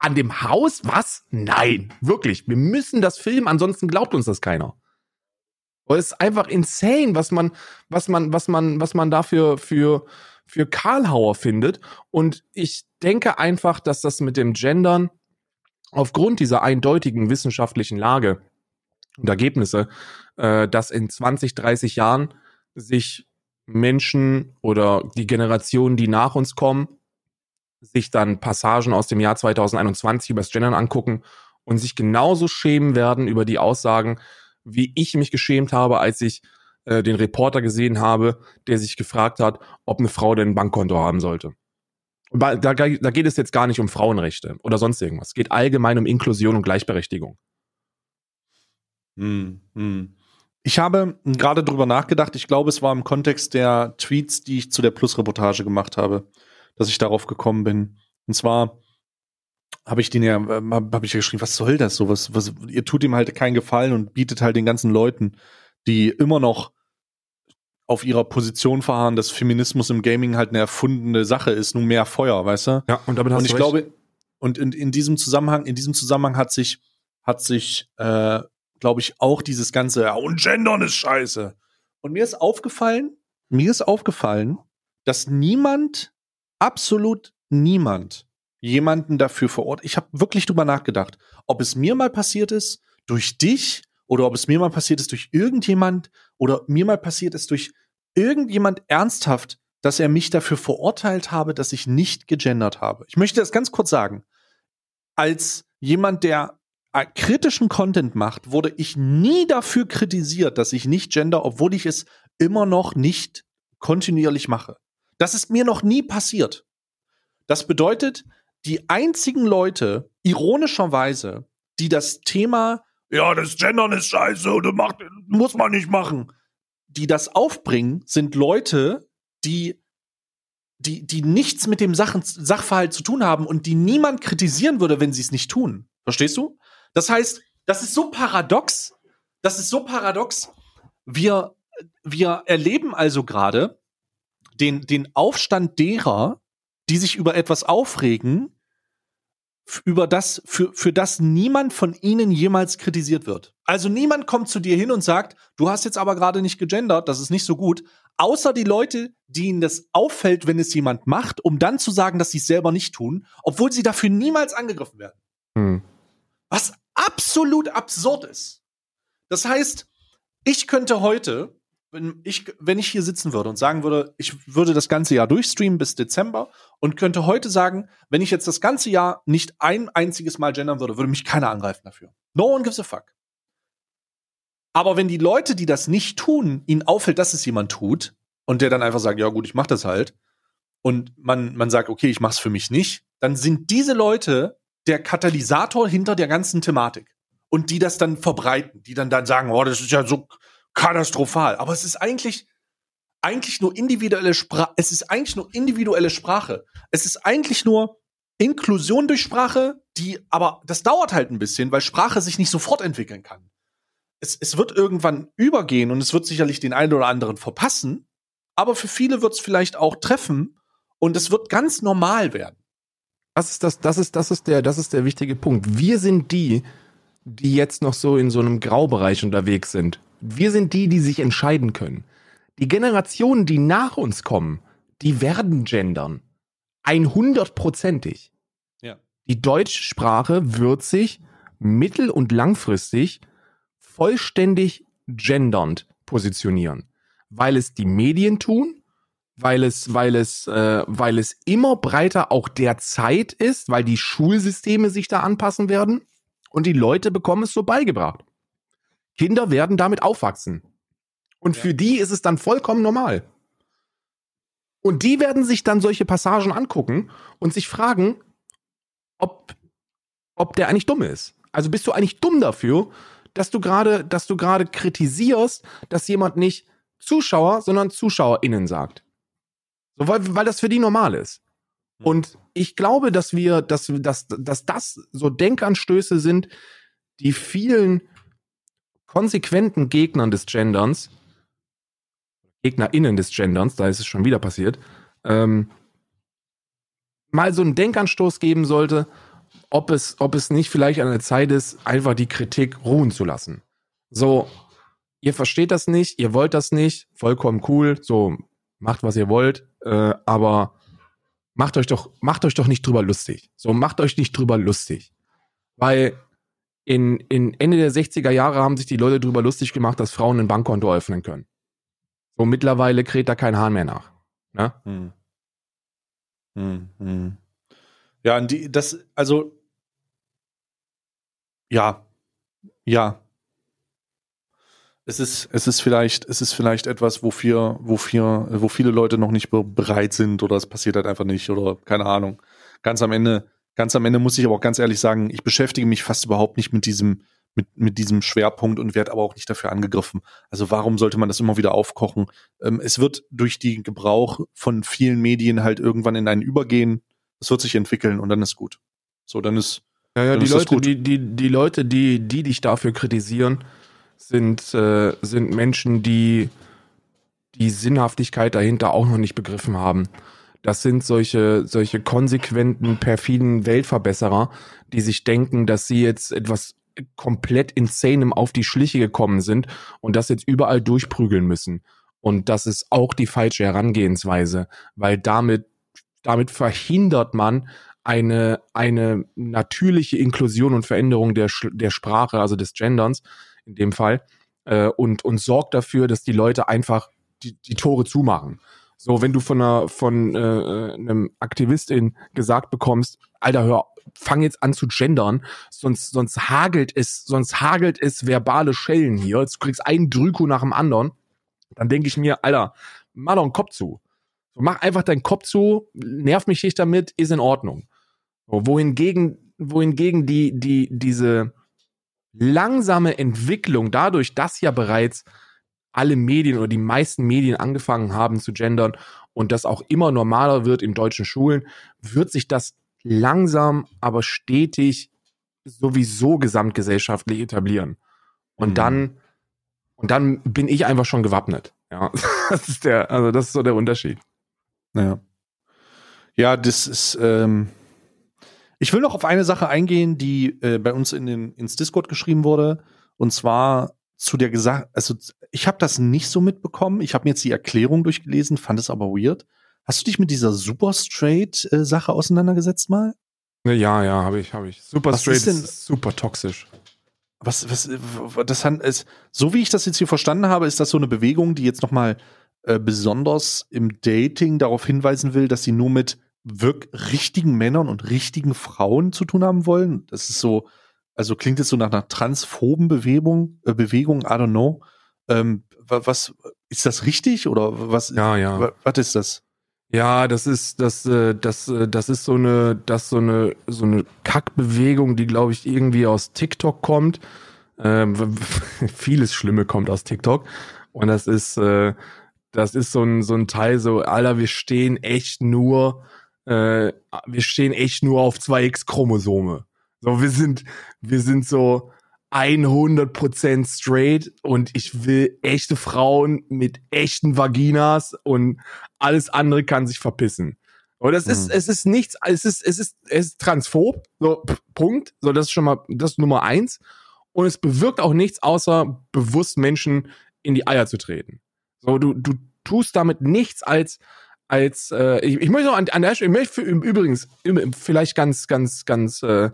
an dem Haus was? Nein, wirklich. Wir müssen das filmen, ansonsten glaubt uns das keiner. es ist einfach insane, was man, was man, was man, was man dafür für, für Karlhauer findet. Und ich denke einfach, dass das mit dem Gendern aufgrund dieser eindeutigen wissenschaftlichen Lage und Ergebnisse, äh, dass in 20, 30 Jahren sich Menschen oder die Generationen, die nach uns kommen, sich dann Passagen aus dem Jahr 2021 über das Gendern angucken und sich genauso schämen werden über die Aussagen, wie ich mich geschämt habe, als ich äh, den Reporter gesehen habe, der sich gefragt hat, ob eine Frau denn ein Bankkonto haben sollte. Da, da, geht es jetzt gar nicht um Frauenrechte oder sonst irgendwas. Es geht allgemein um Inklusion und Gleichberechtigung. Hm, hm. Ich habe gerade drüber nachgedacht, ich glaube, es war im Kontext der Tweets, die ich zu der Plus-Reportage gemacht habe dass ich darauf gekommen bin. Und zwar habe ich den ja, äh, habe ich ja geschrieben, was soll das so? Was, was, ihr tut ihm halt keinen Gefallen und bietet halt den ganzen Leuten, die immer noch auf ihrer Position verharren, dass Feminismus im Gaming halt eine erfundene Sache ist, nun mehr Feuer, weißt du? Ja, und damit hast und ich du glaube, und in, in diesem Zusammenhang, in diesem Zusammenhang hat sich, hat sich, äh, glaube ich, auch dieses ganze, ja, und Gendern ist scheiße. Und mir ist aufgefallen, mir ist aufgefallen, dass niemand absolut niemand jemanden dafür vor Ort. Ich habe wirklich drüber nachgedacht, ob es mir mal passiert ist durch dich oder ob es mir mal passiert ist durch irgendjemand oder mir mal passiert ist durch irgendjemand ernsthaft, dass er mich dafür verurteilt habe, dass ich nicht gegendert habe. Ich möchte das ganz kurz sagen. Als jemand, der kritischen Content macht, wurde ich nie dafür kritisiert, dass ich nicht gender, obwohl ich es immer noch nicht kontinuierlich mache. Das ist mir noch nie passiert. Das bedeutet, die einzigen Leute, ironischerweise, die das Thema, ja, das Gendern ist scheiße oder macht, muss man nicht machen, die das aufbringen, sind Leute, die, die, die nichts mit dem Sachen, Sachverhalt zu tun haben und die niemand kritisieren würde, wenn sie es nicht tun. Verstehst du? Das heißt, das ist so paradox. Das ist so paradox. Wir, wir erleben also gerade, den, den Aufstand derer, die sich über etwas aufregen, über das, für, für das niemand von ihnen jemals kritisiert wird. Also niemand kommt zu dir hin und sagt, du hast jetzt aber gerade nicht gegendert, das ist nicht so gut, außer die Leute, die ihnen das auffällt, wenn es jemand macht, um dann zu sagen, dass sie es selber nicht tun, obwohl sie dafür niemals angegriffen werden. Hm. Was absolut absurd ist. Das heißt, ich könnte heute wenn ich, wenn ich hier sitzen würde und sagen würde, ich würde das ganze Jahr durchstreamen bis Dezember und könnte heute sagen, wenn ich jetzt das ganze Jahr nicht ein einziges Mal gendern würde, würde mich keiner angreifen dafür. No one gives a fuck. Aber wenn die Leute, die das nicht tun, ihnen auffällt, dass es jemand tut und der dann einfach sagt, ja gut, ich mach das halt und man, man sagt, okay, ich mach's für mich nicht, dann sind diese Leute der Katalysator hinter der ganzen Thematik und die das dann verbreiten, die dann dann sagen, oh, das ist ja so katastrophal. Aber es ist eigentlich, eigentlich nur individuelle Sprache. Es ist eigentlich nur individuelle Sprache. Es ist eigentlich nur Inklusion durch Sprache, die, aber das dauert halt ein bisschen, weil Sprache sich nicht sofort entwickeln kann. Es, es wird irgendwann übergehen und es wird sicherlich den einen oder anderen verpassen, aber für viele wird es vielleicht auch treffen und es wird ganz normal werden. Das ist das, das ist, das ist der, das ist der wichtige Punkt. Wir sind die, die jetzt noch so in so einem Graubereich unterwegs sind. Wir sind die, die sich entscheiden können. Die Generationen, die nach uns kommen, die werden gendern. 100%ig. Ja. Die Deutschsprache wird sich mittel- und langfristig vollständig gendernd positionieren, weil es die Medien tun, weil es, weil es, äh, weil es immer breiter auch der Zeit ist, weil die Schulsysteme sich da anpassen werden und die Leute bekommen es so beigebracht. Kinder werden damit aufwachsen. Und ja. für die ist es dann vollkommen normal. Und die werden sich dann solche Passagen angucken und sich fragen, ob, ob der eigentlich dumm ist. Also bist du eigentlich dumm dafür, dass du gerade, dass du gerade kritisierst, dass jemand nicht Zuschauer, sondern ZuschauerInnen sagt. So, weil, weil das für die normal ist. Hm. Und ich glaube, dass wir, dass, dass, dass das so Denkanstöße sind, die vielen konsequenten Gegnern des Genderns, GegnerInnen des Genderns, da ist es schon wieder passiert, ähm, mal so einen Denkanstoß geben sollte, ob es, ob es nicht vielleicht an der Zeit ist, einfach die Kritik ruhen zu lassen. So, ihr versteht das nicht, ihr wollt das nicht, vollkommen cool, so, macht was ihr wollt, äh, aber macht euch doch, macht euch doch nicht drüber lustig. So, macht euch nicht drüber lustig. Weil in, in Ende der 60er Jahre haben sich die Leute drüber lustig gemacht, dass Frauen ein Bankkonto öffnen können. So, mittlerweile kräht da kein Hahn mehr nach. Ne? Hm. Hm, hm. Ja, die, das, also, ja, ja, es ist, es ist vielleicht, es ist vielleicht etwas, wofür, wofür, wo viele Leute noch nicht bereit sind oder es passiert halt einfach nicht oder keine Ahnung. Ganz am Ende, ganz am Ende muss ich aber auch ganz ehrlich sagen, ich beschäftige mich fast überhaupt nicht mit diesem, mit, mit diesem Schwerpunkt und werde aber auch nicht dafür angegriffen. Also warum sollte man das immer wieder aufkochen? Ähm, es wird durch den Gebrauch von vielen Medien halt irgendwann in einen übergehen. Es wird sich entwickeln und dann ist gut. So, dann ist, ja, ja, die Leute, die, die, die Leute, die, die dich dafür kritisieren, sind, äh, sind Menschen, die die Sinnhaftigkeit dahinter auch noch nicht begriffen haben. Das sind solche, solche konsequenten, perfiden Weltverbesserer, die sich denken, dass sie jetzt etwas komplett insanem auf die Schliche gekommen sind und das jetzt überall durchprügeln müssen. Und das ist auch die falsche Herangehensweise, weil damit, damit verhindert man eine, eine natürliche Inklusion und Veränderung der, der Sprache, also des Genderns, in dem Fall, äh, und, und sorgt dafür, dass die Leute einfach die, die Tore zumachen. So, wenn du von einer, von äh, äh, einem Aktivistin gesagt bekommst, Alter, hör, fang jetzt an zu gendern, sonst, sonst hagelt es, sonst hagelt es verbale Schellen hier. Du kriegst einen Drüko nach dem anderen. Dann denke ich mir, Alter, mach doch einen Kopf zu. Mach einfach deinen Kopf zu, nerv mich nicht damit, ist in Ordnung. So, wohingegen, wohingegen die, die, diese, langsame Entwicklung, dadurch, dass ja bereits alle Medien oder die meisten Medien angefangen haben zu gendern und das auch immer normaler wird in deutschen Schulen, wird sich das langsam, aber stetig sowieso gesamtgesellschaftlich etablieren. Und mhm. dann, und dann bin ich einfach schon gewappnet. Ja, das ist der, also das ist so der Unterschied. Ja. Ja, das ist, ähm, ich will noch auf eine Sache eingehen, die äh, bei uns in den, ins Discord geschrieben wurde. Und zwar zu der gesagt, also ich habe das nicht so mitbekommen. Ich habe mir jetzt die Erklärung durchgelesen, fand es aber weird. Hast du dich mit dieser Super Straight äh, Sache auseinandergesetzt mal? Ja, ja, habe ich, habe ich. Super was Straight ist, ist super toxisch. Was, was, das ist, so wie ich das jetzt hier verstanden habe, ist das so eine Bewegung, die jetzt noch mal äh, besonders im Dating darauf hinweisen will, dass sie nur mit wirklich richtigen Männern und richtigen Frauen zu tun haben wollen. Das ist so, also klingt es so nach einer transphoben Bewegung, äh, Bewegung, I don't know. Ähm, was ist das richtig oder was? Ja, ja. Was ist das? Ja, das ist das äh, das äh, das ist so eine das so eine so eine Kackbewegung, die glaube ich irgendwie aus TikTok kommt. Ähm, vieles Schlimme kommt aus TikTok und das ist äh, das ist so ein so ein Teil so, Alter, wir stehen echt nur äh, wir stehen echt nur auf zwei X-Chromosome. So, wir sind, wir sind so 100% straight und ich will echte Frauen mit echten Vaginas und alles andere kann sich verpissen. Und das ist, mhm. es ist nichts, es ist, es ist, es ist transphob, so, Punkt. So, das ist schon mal, das ist Nummer eins. Und es bewirkt auch nichts, außer bewusst Menschen in die Eier zu treten. So, du, du tust damit nichts als, als äh, ich, ich möchte noch an, an der Stelle, ich möchte übrigens vielleicht ganz, ganz, ganz, äh,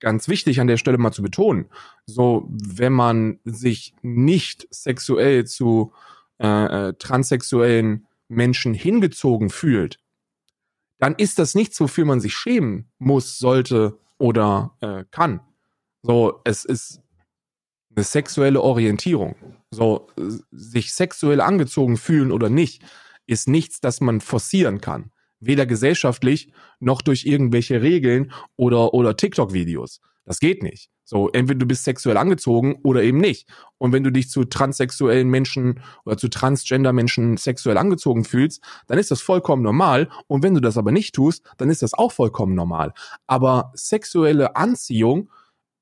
ganz wichtig an der Stelle mal zu betonen, so wenn man sich nicht sexuell zu äh, äh, transsexuellen Menschen hingezogen fühlt, dann ist das nichts, wofür man sich schämen muss, sollte oder äh, kann. So, es ist eine sexuelle Orientierung. So, sich sexuell angezogen fühlen oder nicht, ist nichts, das man forcieren kann. Weder gesellschaftlich noch durch irgendwelche Regeln oder, oder TikTok-Videos. Das geht nicht. So, entweder du bist sexuell angezogen oder eben nicht. Und wenn du dich zu transsexuellen Menschen oder zu Transgender-Menschen sexuell angezogen fühlst, dann ist das vollkommen normal. Und wenn du das aber nicht tust, dann ist das auch vollkommen normal. Aber sexuelle Anziehung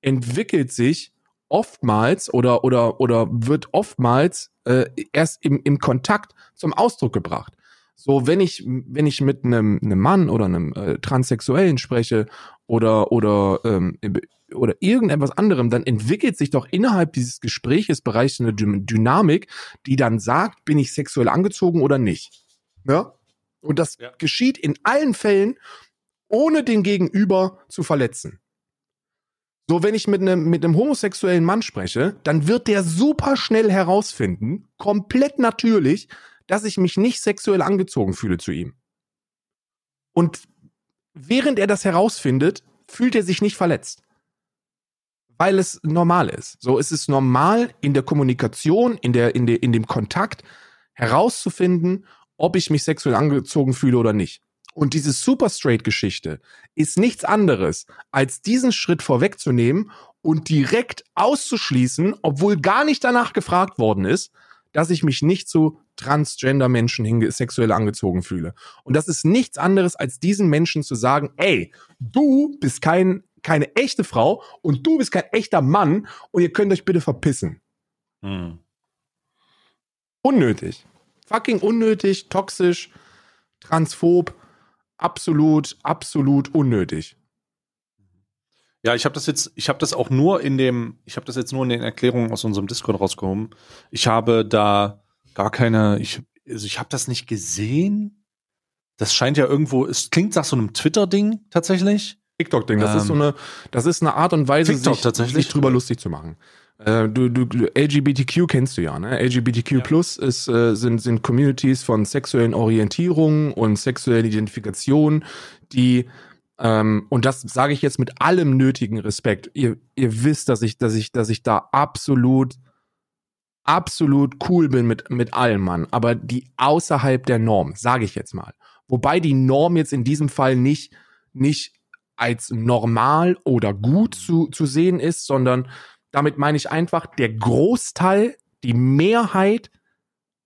entwickelt sich oftmals oder, oder, oder wird oftmals äh, erst im, im Kontakt zum Ausdruck gebracht. So, wenn ich, wenn ich mit einem, einem Mann oder einem äh, Transsexuellen spreche oder, oder, ähm, oder irgendetwas anderem, dann entwickelt sich doch innerhalb dieses Gespräches bereits eine Dynamik, die dann sagt, bin ich sexuell angezogen oder nicht. Ja? Und das ja. geschieht in allen Fällen, ohne den Gegenüber zu verletzen. So, wenn ich mit einem, mit homosexuellen Mann spreche, dann wird der super schnell herausfinden, komplett natürlich, dass ich mich nicht sexuell angezogen fühle zu ihm. Und während er das herausfindet, fühlt er sich nicht verletzt. Weil es normal ist. So ist es normal in der Kommunikation, in der, in der, in dem Kontakt herauszufinden, ob ich mich sexuell angezogen fühle oder nicht. Und diese Super Straight Geschichte ist nichts anderes, als diesen Schritt vorwegzunehmen und direkt auszuschließen, obwohl gar nicht danach gefragt worden ist, dass ich mich nicht zu Transgender-Menschen sexuell angezogen fühle. Und das ist nichts anderes, als diesen Menschen zu sagen, ey, du bist kein, keine echte Frau und du bist kein echter Mann und ihr könnt euch bitte verpissen. Hm. Unnötig. Fucking unnötig, toxisch, transphob absolut, absolut unnötig. Ja, ich habe das jetzt, ich habe das auch nur in dem, ich habe das jetzt nur in den Erklärungen aus unserem Discord rausgehoben. Ich habe da gar keine, ich, also ich habe das nicht gesehen. Das scheint ja irgendwo, es klingt nach so einem Twitter-Ding tatsächlich. TikTok-Ding, das ähm, ist so eine, das ist eine Art und Weise, TikTok sich, sich drüber lustig zu machen. Äh, du, du, LGBTQ kennst du ja, ne? LGBTQ ja. Plus ist, äh, sind, sind Communities von sexuellen Orientierungen und sexuellen Identifikationen, die ähm, und das sage ich jetzt mit allem nötigen Respekt. Ihr, ihr wisst, dass ich, dass ich, dass ich da absolut, absolut cool bin mit, mit allem, Mann. Aber die außerhalb der Norm, sage ich jetzt mal. Wobei die Norm jetzt in diesem Fall nicht, nicht als normal oder gut zu, zu sehen ist, sondern damit meine ich einfach, der Großteil, die Mehrheit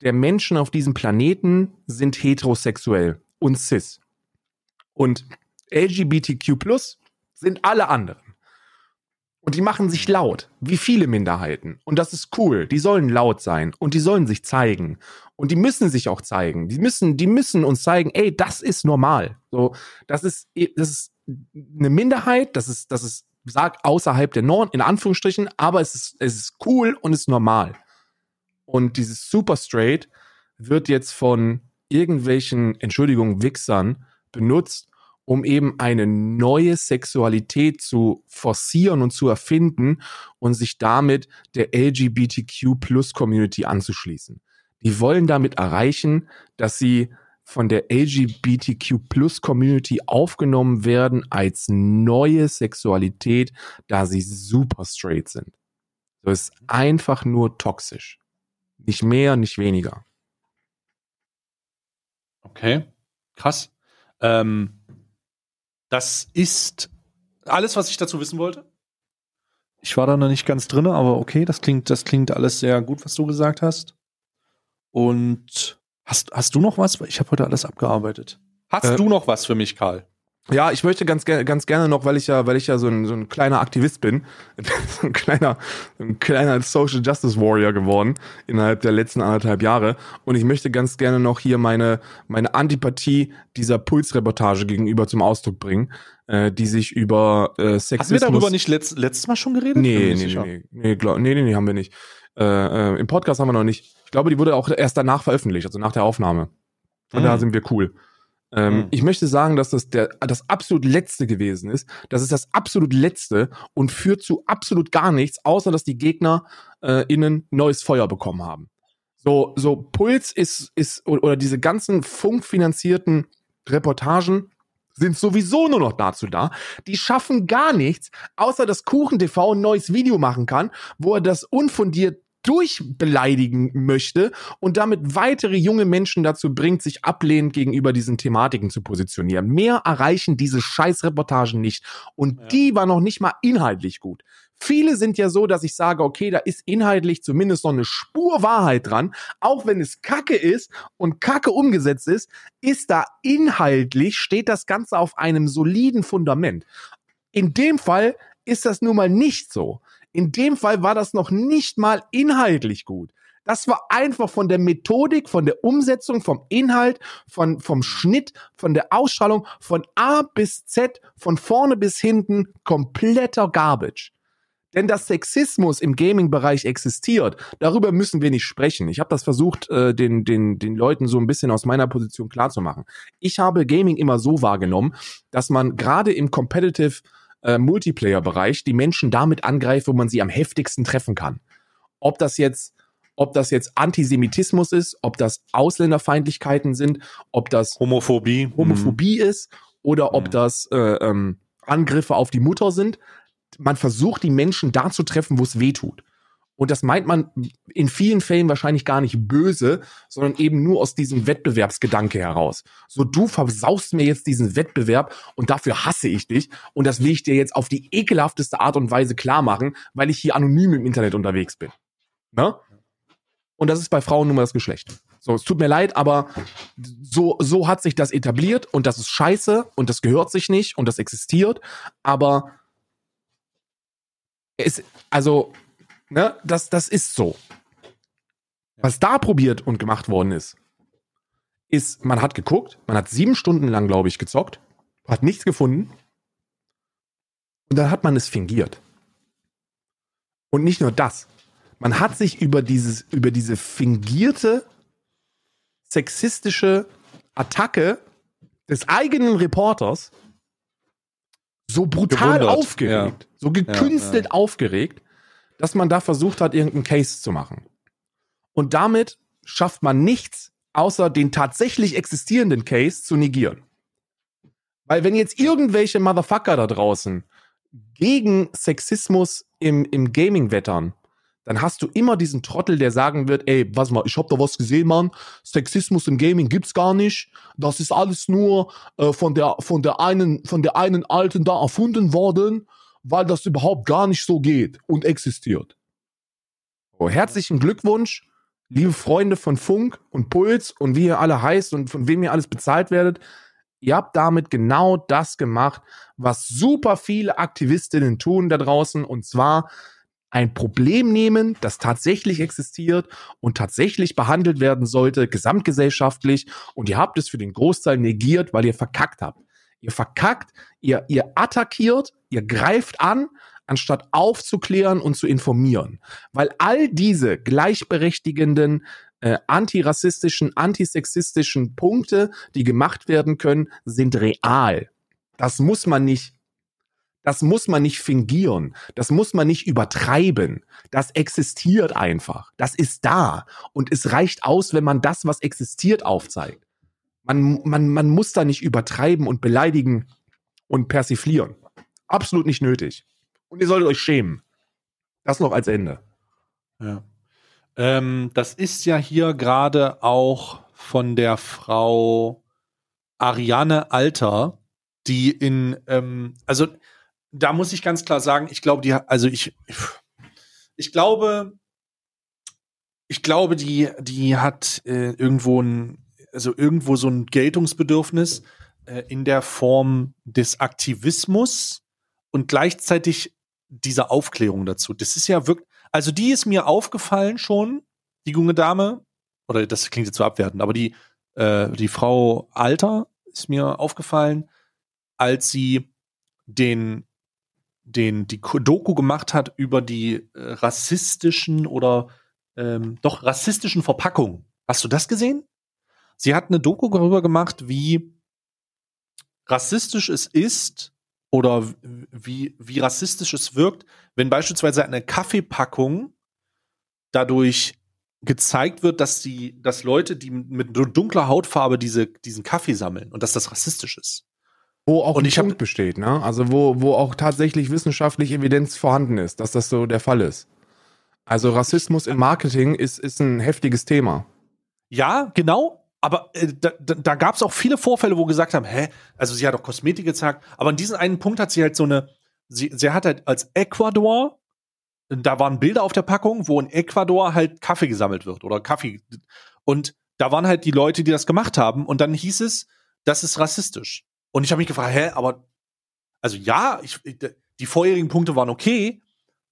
der Menschen auf diesem Planeten sind heterosexuell und cis. Und LGBTQ plus sind alle anderen. Und die machen sich laut, wie viele Minderheiten. Und das ist cool. Die sollen laut sein und die sollen sich zeigen. Und die müssen sich auch zeigen. Die müssen, die müssen uns zeigen, ey, das ist normal. So, das ist, das ist eine Minderheit, das ist, das ist sag außerhalb der Norm, in Anführungsstrichen, aber es ist, es ist cool und ist normal. Und dieses Super Straight wird jetzt von irgendwelchen, Entschuldigung, Wichsern benutzt, um eben eine neue Sexualität zu forcieren und zu erfinden und sich damit der LGBTQ Plus Community anzuschließen. Die wollen damit erreichen, dass sie von der LGBTQ Plus Community aufgenommen werden als neue Sexualität, da sie super straight sind. So ist einfach nur toxisch. Nicht mehr, nicht weniger. Okay, krass. Ähm, das ist alles, was ich dazu wissen wollte. Ich war da noch nicht ganz drin, aber okay, das klingt, das klingt alles sehr gut, was du gesagt hast. Und Hast, hast du noch was? Ich habe heute alles abgearbeitet. Hast äh, du noch was für mich, Karl? Ja, ich möchte ganz, ganz gerne noch, weil ich ja, weil ich ja so ein, so ein kleiner Aktivist bin, so ein kleiner, ein kleiner Social Justice Warrior geworden innerhalb der letzten anderthalb Jahre. Und ich möchte ganz gerne noch hier meine, meine Antipathie dieser Pulsreportage gegenüber zum Ausdruck bringen, äh, die sich über äh, Sexismus... Haben wir darüber nicht letzt, letztes Mal schon geredet? Nee, nee, nee, nee, nee, glaub, nee, nee, nee, haben wir nicht. Äh, äh, Im Podcast haben wir noch nicht. Ich glaube, die wurde auch erst danach veröffentlicht, also nach der Aufnahme. Von mhm. da sind wir cool. Ähm, mhm. Ich möchte sagen, dass das der, das absolut letzte gewesen ist. Das ist das absolut letzte und führt zu absolut gar nichts, außer dass die Gegner äh, innen neues Feuer bekommen haben. So, so Puls ist, ist, oder diese ganzen funkfinanzierten Reportagen sind sowieso nur noch dazu da. Die schaffen gar nichts, außer dass KuchenTV ein neues Video machen kann, wo er das unfundiert durchbeleidigen möchte und damit weitere junge Menschen dazu bringt, sich ablehnend gegenüber diesen Thematiken zu positionieren. Mehr erreichen diese Scheißreportagen nicht. Und ja. die war noch nicht mal inhaltlich gut. Viele sind ja so, dass ich sage, okay, da ist inhaltlich zumindest noch eine Spur Wahrheit dran. Auch wenn es Kacke ist und Kacke umgesetzt ist, ist da inhaltlich, steht das Ganze auf einem soliden Fundament. In dem Fall ist das nun mal nicht so. In dem Fall war das noch nicht mal inhaltlich gut. Das war einfach von der Methodik, von der Umsetzung, vom Inhalt, von, vom Schnitt, von der Ausstrahlung, von A bis Z, von vorne bis hinten kompletter Garbage. Denn dass Sexismus im Gaming-Bereich existiert, darüber müssen wir nicht sprechen. Ich habe das versucht, äh, den, den, den Leuten so ein bisschen aus meiner Position klarzumachen. Ich habe Gaming immer so wahrgenommen, dass man gerade im Competitive äh, Multiplayer-Bereich die Menschen damit angreift, wo man sie am heftigsten treffen kann. Ob das jetzt ob das jetzt Antisemitismus ist, ob das Ausländerfeindlichkeiten sind, ob das Homophobie, Homophobie mhm. ist oder ob mhm. das äh, ähm, Angriffe auf die Mutter sind. Man versucht die Menschen da zu treffen, wo es weh tut. Und das meint man in vielen Fällen wahrscheinlich gar nicht böse, sondern eben nur aus diesem Wettbewerbsgedanke heraus. So, du versaust mir jetzt diesen Wettbewerb und dafür hasse ich dich und das will ich dir jetzt auf die ekelhafteste Art und Weise klar machen, weil ich hier anonym im Internet unterwegs bin. Ne? Und das ist bei Frauen nun mal das Geschlecht. So, es tut mir leid, aber so, so hat sich das etabliert und das ist scheiße und das gehört sich nicht und das existiert, aber es, also, Ne? Das, das ist so. Was da probiert und gemacht worden ist, ist, man hat geguckt, man hat sieben Stunden lang, glaube ich, gezockt, hat nichts gefunden. Und dann hat man es fingiert. Und nicht nur das. Man hat sich über dieses, über diese fingierte sexistische Attacke des eigenen Reporters so brutal Gewundert. aufgeregt, ja. so gekünstelt ja, ja. aufgeregt, dass man da versucht hat, irgendeinen Case zu machen. Und damit schafft man nichts, außer den tatsächlich existierenden Case zu negieren. Weil wenn jetzt irgendwelche Motherfucker da draußen gegen Sexismus im, im Gaming wettern, dann hast du immer diesen Trottel, der sagen wird, ey, was mal, ich hab da was gesehen, Mann, Sexismus im Gaming gibt's gar nicht, das ist alles nur äh, von der von der einen von der einen Alten da erfunden worden weil das überhaupt gar nicht so geht und existiert. So, herzlichen Glückwunsch, liebe Freunde von Funk und Puls und wie ihr alle heißt und von wem ihr alles bezahlt werdet. Ihr habt damit genau das gemacht, was super viele Aktivistinnen tun da draußen und zwar ein Problem nehmen, das tatsächlich existiert und tatsächlich behandelt werden sollte, gesamtgesellschaftlich, und ihr habt es für den Großteil negiert, weil ihr verkackt habt. Ihr verkackt, ihr, ihr attackiert, ihr greift an, anstatt aufzuklären und zu informieren. Weil all diese gleichberechtigenden, äh, antirassistischen, antisexistischen Punkte, die gemacht werden können, sind real. Das muss man nicht das muss man nicht fingieren. Das muss man nicht übertreiben. Das existiert einfach. Das ist da. Und es reicht aus, wenn man das, was existiert, aufzeigt. Man, man, man muss da nicht übertreiben und beleidigen und persiflieren. Absolut nicht nötig. Und ihr solltet euch schämen. Das noch als Ende. Ja. Ähm, das ist ja hier gerade auch von der Frau Ariane Alter, die in, ähm, also da muss ich ganz klar sagen, ich glaube, die, also ich, ich glaube, ich glaube, die, die hat äh, irgendwo ein also irgendwo so ein Geltungsbedürfnis äh, in der Form des Aktivismus und gleichzeitig dieser Aufklärung dazu. Das ist ja wirklich, also die ist mir aufgefallen schon, die junge Dame, oder das klingt jetzt so abwertend, aber die, äh, die Frau Alter ist mir aufgefallen, als sie den, den, die Doku gemacht hat über die äh, rassistischen oder ähm, doch rassistischen Verpackungen. Hast du das gesehen? Sie hat eine Doku darüber gemacht, wie rassistisch es ist oder wie, wie rassistisch es wirkt, wenn beispielsweise eine Kaffeepackung dadurch gezeigt wird, dass die, dass Leute, die mit dunkler Hautfarbe diese, diesen Kaffee sammeln und dass das rassistisch ist. Wo auch und ein Punkt besteht, ne? Also wo, wo auch tatsächlich wissenschaftlich Evidenz vorhanden ist, dass das so der Fall ist. Also Rassismus im Marketing ist, ist ein heftiges Thema. Ja, genau. Aber äh, da, da, gab es auch viele Vorfälle, wo gesagt haben, hä, also sie hat doch Kosmetik gezeigt, aber an diesem einen Punkt hat sie halt so eine, sie, sie hat halt als Ecuador, da waren Bilder auf der Packung, wo in Ecuador halt Kaffee gesammelt wird oder Kaffee. Und da waren halt die Leute, die das gemacht haben und dann hieß es, das ist rassistisch. Und ich habe mich gefragt, hä, aber also ja, ich, die vorherigen Punkte waren okay,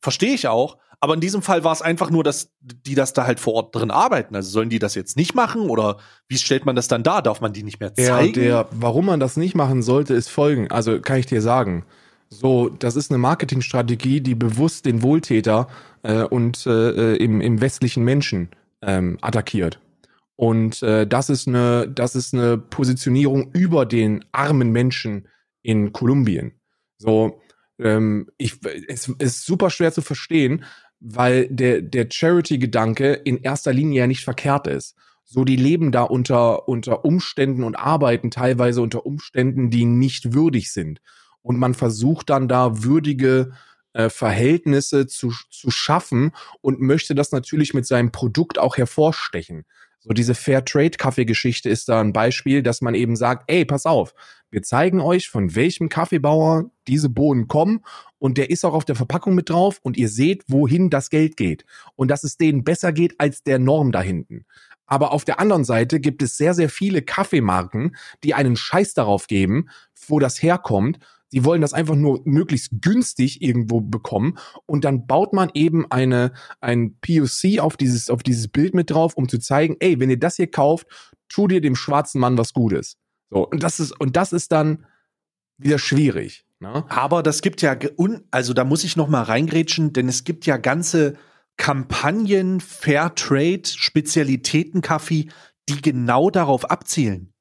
verstehe ich auch, aber in diesem Fall war es einfach nur, dass die das da halt vor Ort drin arbeiten. Also sollen die das jetzt nicht machen oder wie stellt man das dann da? Darf man die nicht mehr zeigen? Der, der, warum man das nicht machen sollte, ist folgen. Also kann ich dir sagen. So, das ist eine Marketingstrategie, die bewusst den Wohltäter äh, und äh, äh, im, im westlichen Menschen ähm, attackiert. Und äh, das ist eine, das ist eine Positionierung über den armen Menschen in Kolumbien. So, ähm, ich, es ist super schwer zu verstehen, weil der, der Charity-Gedanke in erster Linie ja nicht verkehrt ist. So, die leben da unter, unter Umständen und arbeiten teilweise unter Umständen, die nicht würdig sind. Und man versucht dann da würdige äh, Verhältnisse zu, zu schaffen und möchte das natürlich mit seinem Produkt auch hervorstechen. So diese Fair-Trade-Kaffeegeschichte ist da ein Beispiel, dass man eben sagt, ey, pass auf, wir zeigen euch, von welchem Kaffeebauer diese Bohnen kommen und der ist auch auf der Verpackung mit drauf und ihr seht, wohin das Geld geht und dass es denen besser geht als der Norm da hinten. Aber auf der anderen Seite gibt es sehr, sehr viele Kaffeemarken, die einen Scheiß darauf geben, wo das herkommt die wollen das einfach nur möglichst günstig irgendwo bekommen und dann baut man eben eine ein POC auf dieses auf dieses Bild mit drauf, um zu zeigen, ey, wenn ihr das hier kauft, tu dir dem schwarzen Mann was Gutes. So und das ist und das ist dann wieder schwierig. Ne? Aber das gibt ja also da muss ich noch mal reingrätschen, denn es gibt ja ganze Kampagnen Fairtrade Spezialitätenkaffee, die genau darauf abzielen.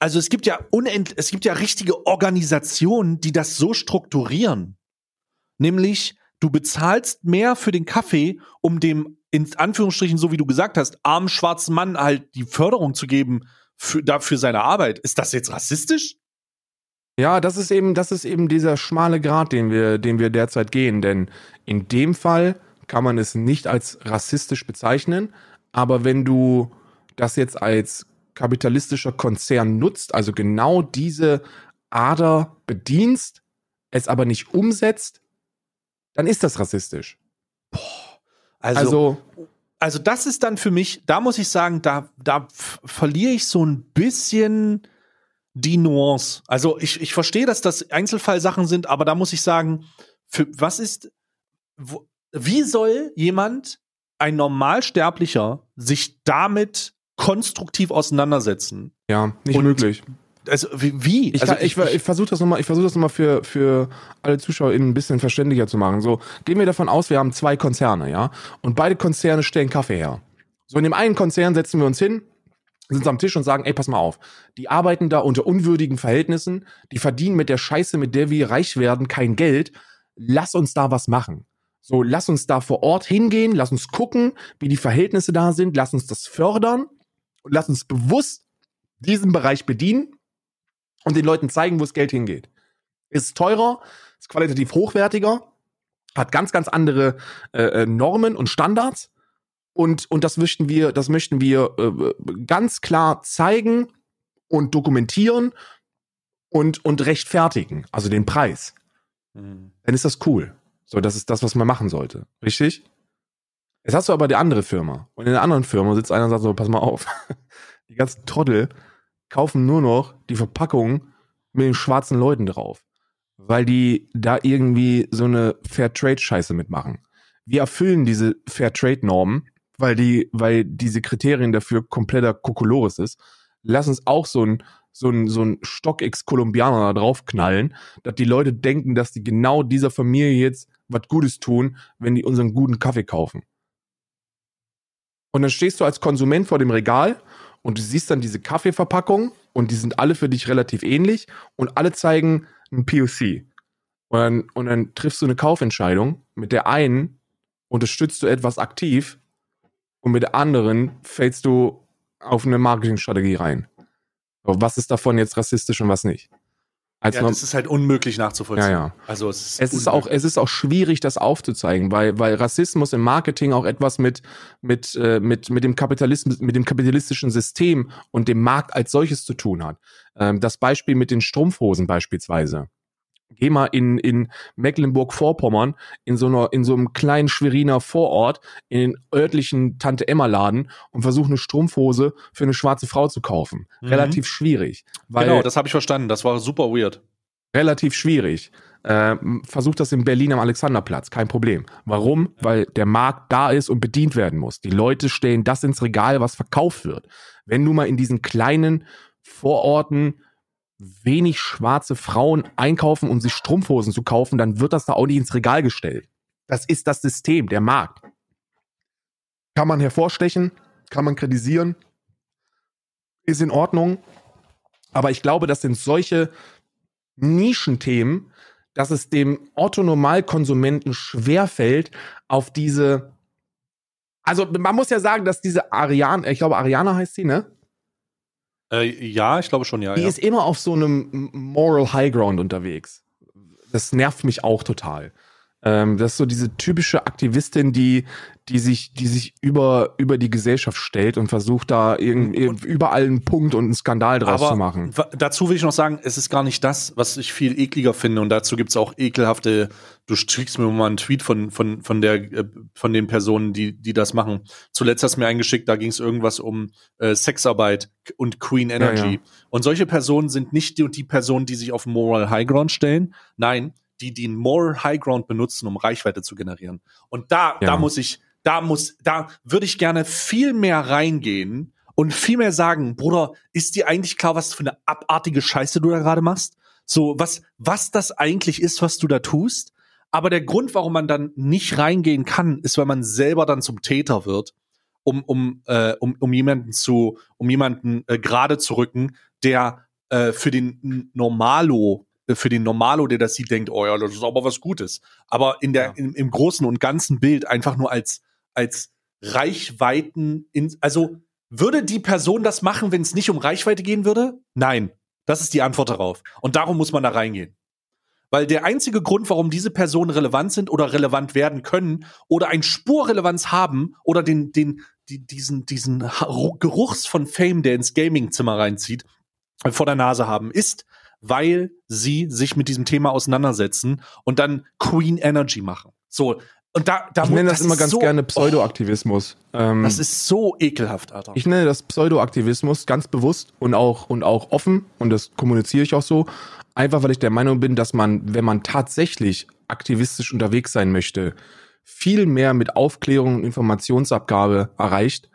Also es gibt ja unend, es gibt ja richtige Organisationen, die das so strukturieren. Nämlich, du bezahlst mehr für den Kaffee, um dem, in Anführungsstrichen, so wie du gesagt hast, armen schwarzen Mann halt die Förderung zu geben für, dafür seine Arbeit. Ist das jetzt rassistisch? Ja, das ist eben, das ist eben dieser schmale Grat, den wir, den wir derzeit gehen. Denn in dem Fall kann man es nicht als rassistisch bezeichnen. Aber wenn du das jetzt als kapitalistischer Konzern nutzt, also genau diese Ader bedienst, es aber nicht umsetzt, dann ist das rassistisch. Boah. Also, also, also das ist dann für mich, da muss ich sagen, da, da verliere ich so ein bisschen die Nuance. Also ich, ich verstehe, dass das Einzelfallsachen sind, aber da muss ich sagen, für was ist, wo, wie soll jemand, ein Normalsterblicher, sich damit konstruktiv auseinandersetzen. Ja, nicht und möglich. Also wie? Ich, also ich, ich, ich versuche das nochmal, ich versuche das nochmal für, für alle ZuschauerInnen ein bisschen verständlicher zu machen. So, gehen wir davon aus, wir haben zwei Konzerne, ja? Und beide Konzerne stellen Kaffee her. So, in dem einen Konzern setzen wir uns hin, sind am Tisch und sagen, ey, pass mal auf. Die arbeiten da unter unwürdigen Verhältnissen, die verdienen mit der Scheiße, mit der wir reich werden, kein Geld. Lass uns da was machen. So, lass uns da vor Ort hingehen, lass uns gucken, wie die Verhältnisse da sind, lass uns das fördern und lass uns bewusst diesen Bereich bedienen und den Leuten zeigen, wo das Geld hingeht. Ist teurer, ist qualitativ hochwertiger, hat ganz, ganz andere äh, äh, Normen und Standards. Und, und das möchten wir, das möchten wir äh, ganz klar zeigen und dokumentieren und, und rechtfertigen, also den Preis. Mhm. Dann ist das cool. So, das ist das, was man machen sollte. Richtig? Jetzt hast du aber die andere Firma. Und in der anderen Firma sitzt einer und sagt so, pass mal auf. Die ganzen Trottel kaufen nur noch die Verpackung mit den schwarzen Leuten drauf. Weil die da irgendwie so eine Fairtrade-Scheiße mitmachen. Wir erfüllen diese Fairtrade-Normen, weil die, weil diese Kriterien dafür kompletter Kokolores ist. Lass uns auch so ein, so ein, so ein Stock-X-Kolumbianer da draufknallen, dass die Leute denken, dass die genau dieser Familie jetzt was Gutes tun, wenn die unseren guten Kaffee kaufen. Und dann stehst du als Konsument vor dem Regal und du siehst dann diese Kaffeeverpackung und die sind alle für dich relativ ähnlich und alle zeigen ein POC. Und dann, und dann triffst du eine Kaufentscheidung. Mit der einen unterstützt du etwas aktiv und mit der anderen fällst du auf eine Marketingstrategie rein. Was ist davon jetzt rassistisch und was nicht? Also ja, das ist halt unmöglich nachzuvollziehen. Ja, ja. Also es ist, es ist auch es ist auch schwierig, das aufzuzeigen, weil weil Rassismus im Marketing auch etwas mit mit äh, mit mit dem Kapitalismus mit dem kapitalistischen System und dem Markt als solches zu tun hat. Ähm, das Beispiel mit den Strumpfhosen beispielsweise. Geh mal in, in Mecklenburg-Vorpommern, in so einer, in so einem kleinen Schweriner Vorort, in den örtlichen Tante-Emma-Laden und versuch eine Strumpfhose für eine schwarze Frau zu kaufen. Mhm. Relativ schwierig. Weil genau, das habe ich verstanden. Das war super weird. Relativ schwierig. Äh, versuch das in Berlin am Alexanderplatz, kein Problem. Warum? Weil der Markt da ist und bedient werden muss. Die Leute stellen das ins Regal, was verkauft wird. Wenn du mal in diesen kleinen Vororten wenig schwarze Frauen einkaufen, um sich Strumpfhosen zu kaufen, dann wird das da auch nicht ins Regal gestellt. Das ist das System, der Markt. Kann man hervorstechen, kann man kritisieren, ist in Ordnung. Aber ich glaube, das sind solche Nischenthemen, dass es dem Otto-Normalkonsumenten schwerfällt, auf diese. Also, man muss ja sagen, dass diese Ariane, ich glaube, Ariana heißt sie, ne? Äh, ja, ich glaube schon, ja. Die ja. ist immer auf so einem Moral High Ground unterwegs. Das nervt mich auch total. Ähm, das ist so diese typische Aktivistin, die, die sich, die sich über, über die Gesellschaft stellt und versucht da irgendwie überall einen Punkt und einen Skandal draus zu machen. Dazu will ich noch sagen, es ist gar nicht das, was ich viel ekliger finde und dazu gibt es auch ekelhafte, du schickst mir mal einen Tweet von, von, von der, äh, von den Personen, die, die das machen. Zuletzt hast du mir eingeschickt, da ging es irgendwas um äh, Sexarbeit und Queen Energy. Ja, ja. Und solche Personen sind nicht die, die Personen, die sich auf Moral High Ground stellen. Nein, die den Moral High Ground benutzen, um Reichweite zu generieren. Und da, ja. da muss ich, da muss, da würde ich gerne viel mehr reingehen und viel mehr sagen, Bruder, ist dir eigentlich klar, was für eine abartige Scheiße du da gerade machst? So, was, was das eigentlich ist, was du da tust? Aber der Grund, warum man dann nicht reingehen kann, ist, weil man selber dann zum Täter wird, um, um, äh, um, um jemanden zu, um jemanden äh, gerade zu rücken, der äh, für den Normalo für den Normalo, der das sieht, denkt, oh ja, das ist aber was Gutes. Aber in der, ja. im, im großen und ganzen Bild einfach nur als, als Reichweiten, in, also würde die Person das machen, wenn es nicht um Reichweite gehen würde? Nein. Das ist die Antwort darauf. Und darum muss man da reingehen. Weil der einzige Grund, warum diese Personen relevant sind oder relevant werden können oder ein Spurrelevanz haben oder den, den, die, diesen, diesen Geruchs von Fame, der ins Gaming-Zimmer reinzieht, vor der Nase haben, ist, weil sie sich mit diesem Thema auseinandersetzen und dann Queen Energy machen. So, und da, da ich nenne das, das immer ganz so, gerne Pseudoaktivismus. Oh, ähm, das ist so ekelhaft, Alter. Ich nenne das Pseudoaktivismus ganz bewusst und auch, und auch offen und das kommuniziere ich auch so. Einfach weil ich der Meinung bin, dass man, wenn man tatsächlich aktivistisch unterwegs sein möchte, viel mehr mit Aufklärung und Informationsabgabe erreicht,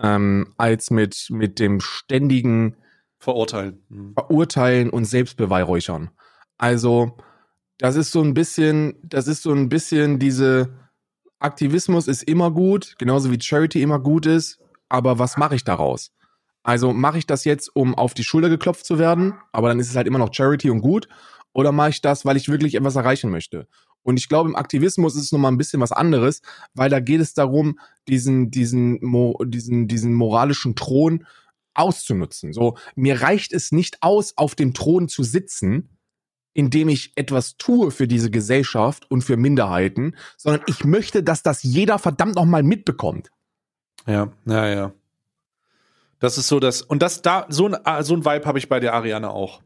ähm, als mit, mit dem ständigen Verurteilen. Mhm. Verurteilen und Selbstbeweihräuchern. Also, das ist so ein bisschen, das ist so ein bisschen diese Aktivismus ist immer gut, genauso wie Charity immer gut ist, aber was mache ich daraus? Also mache ich das jetzt, um auf die Schulter geklopft zu werden, aber dann ist es halt immer noch Charity und gut, oder mache ich das, weil ich wirklich etwas erreichen möchte? Und ich glaube, im Aktivismus ist es nochmal ein bisschen was anderes, weil da geht es darum, diesen, diesen, diesen, diesen moralischen Thron auszunutzen. So, mir reicht es nicht aus, auf dem Thron zu sitzen, indem ich etwas tue für diese Gesellschaft und für Minderheiten, sondern ich möchte, dass das jeder verdammt nochmal mitbekommt. Ja, ja, ja. Das ist so das, und das da, so ein, so ein Vibe habe ich bei der Ariane auch.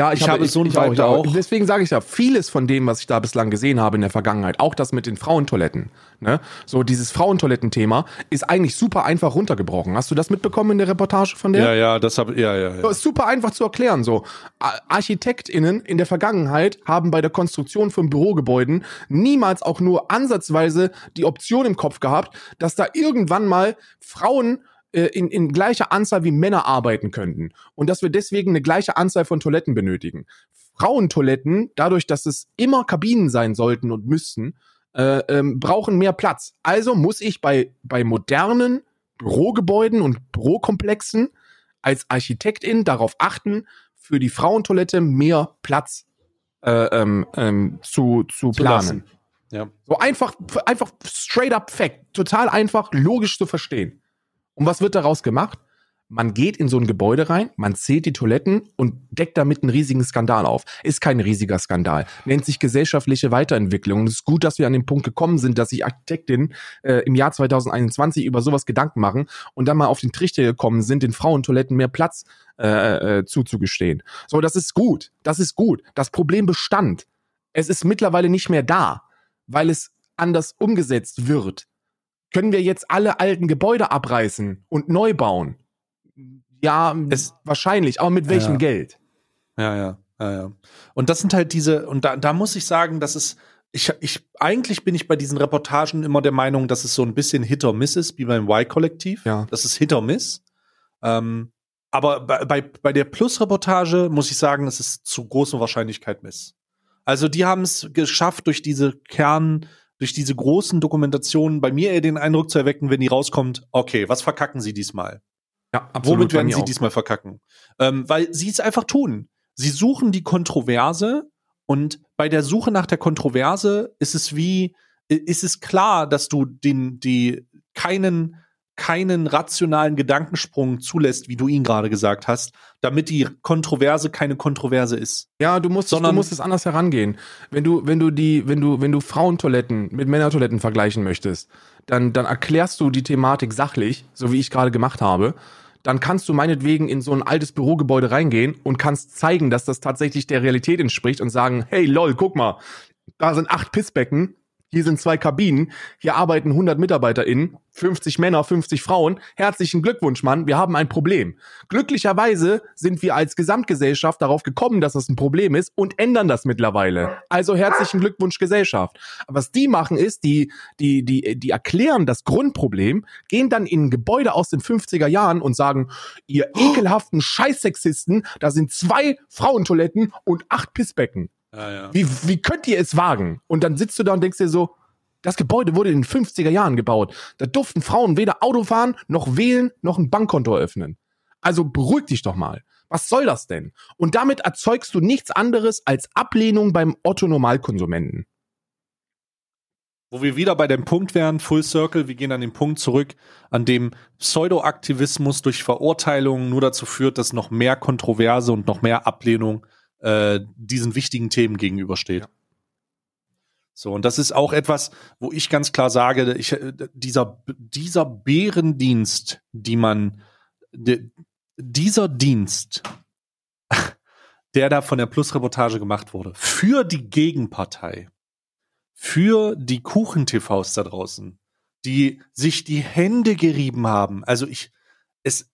Ja, ich, ich habe, habe so ein Vibe auch, auch. Deswegen sage ich ja, vieles von dem, was ich da bislang gesehen habe in der Vergangenheit, auch das mit den Frauentoiletten, ne? So dieses Frauentoilettenthema ist eigentlich super einfach runtergebrochen. Hast du das mitbekommen in der Reportage von der? Ja, ja, das habe ja, ja, ja. super einfach zu erklären. So Architektinnen in der Vergangenheit haben bei der Konstruktion von Bürogebäuden niemals auch nur ansatzweise die Option im Kopf gehabt, dass da irgendwann mal Frauen äh, in, in gleicher Anzahl wie Männer arbeiten könnten und dass wir deswegen eine gleiche Anzahl von Toiletten benötigen. Frauentoiletten, dadurch, dass es immer Kabinen sein sollten und müssten, äh, ähm, brauchen mehr Platz. Also muss ich bei, bei modernen Bürogebäuden und Bürokomplexen als Architektin darauf achten, für die Frauentoilette mehr Platz äh, ähm, ähm, zu, zu planen. Ja. So einfach, einfach straight up Fact. Total einfach, logisch zu verstehen. Und was wird daraus gemacht? Man geht in so ein Gebäude rein, man zählt die Toiletten und deckt damit einen riesigen Skandal auf. Ist kein riesiger Skandal. Nennt sich gesellschaftliche Weiterentwicklung. Und es ist gut, dass wir an den Punkt gekommen sind, dass sich Architektinnen äh, im Jahr 2021 über sowas Gedanken machen und dann mal auf den Trichter gekommen sind, den Frauentoiletten mehr Platz äh, äh, zuzugestehen. So, das ist gut. Das ist gut. Das Problem bestand. Es ist mittlerweile nicht mehr da, weil es anders umgesetzt wird. Können wir jetzt alle alten Gebäude abreißen und neu bauen? Ja, es, wahrscheinlich, aber mit welchem ja. Geld? Ja, ja, ja, ja. Und das sind halt diese, und da, da muss ich sagen, dass es, ich, ich, eigentlich bin ich bei diesen Reportagen immer der Meinung, dass es so ein bisschen Hit or Miss ist, wie beim Y-Kollektiv. Ja. Das ist Hit or Miss. Ähm, aber bei, bei, bei der Plus-Reportage muss ich sagen, es ist zu großer Wahrscheinlichkeit Miss. Also die haben es geschafft, durch diese Kern, durch diese großen Dokumentationen bei mir eher den Eindruck zu erwecken, wenn die rauskommt, okay, was verkacken sie diesmal? Ja, absolut. Womit werden sie auch. diesmal verkacken? Ähm, weil sie es einfach tun. Sie suchen die Kontroverse und bei der Suche nach der Kontroverse ist es wie, ist es klar, dass du den, die, keinen, keinen rationalen Gedankensprung zulässt, wie du ihn gerade gesagt hast, damit die Kontroverse keine Kontroverse ist. Ja, du musst, Sondern- du musst es anders herangehen. Wenn du, wenn du die, wenn du, wenn du Frauentoiletten mit Männertoiletten vergleichen möchtest, dann, dann erklärst du die Thematik sachlich, so wie ich gerade gemacht habe. Dann kannst du meinetwegen in so ein altes Bürogebäude reingehen und kannst zeigen, dass das tatsächlich der Realität entspricht und sagen, hey lol, guck mal, da sind acht Pissbecken, hier sind zwei Kabinen, hier arbeiten 100 MitarbeiterInnen, 50 Männer, 50 Frauen. Herzlichen Glückwunsch, Mann, wir haben ein Problem. Glücklicherweise sind wir als Gesamtgesellschaft darauf gekommen, dass das ein Problem ist und ändern das mittlerweile. Also herzlichen Glückwunsch, Gesellschaft. Was die machen ist, die, die, die, die erklären das Grundproblem, gehen dann in ein Gebäude aus den 50er Jahren und sagen, ihr ekelhaften Scheißsexisten, da sind zwei Frauentoiletten und acht Pissbecken. Ja, ja. Wie, wie könnt ihr es wagen? Und dann sitzt du da und denkst dir so, das Gebäude wurde in den 50er Jahren gebaut. Da durften Frauen weder Auto fahren, noch wählen, noch ein Bankkonto eröffnen. Also beruhig dich doch mal. Was soll das denn? Und damit erzeugst du nichts anderes als Ablehnung beim Otto-Normalkonsumenten. Wo wir wieder bei dem Punkt wären, Full Circle, wir gehen an den Punkt zurück, an dem Pseudoaktivismus durch Verurteilung nur dazu führt, dass noch mehr Kontroverse und noch mehr Ablehnung äh, diesen wichtigen Themen gegenübersteht. Ja. So, und das ist auch etwas, wo ich ganz klar sage, ich, äh, dieser, dieser Bärendienst, die man, de, dieser Dienst, der da von der Plus-Reportage gemacht wurde, für die Gegenpartei, für die Kuchen-TVs da draußen, die sich die Hände gerieben haben. Also ich, es,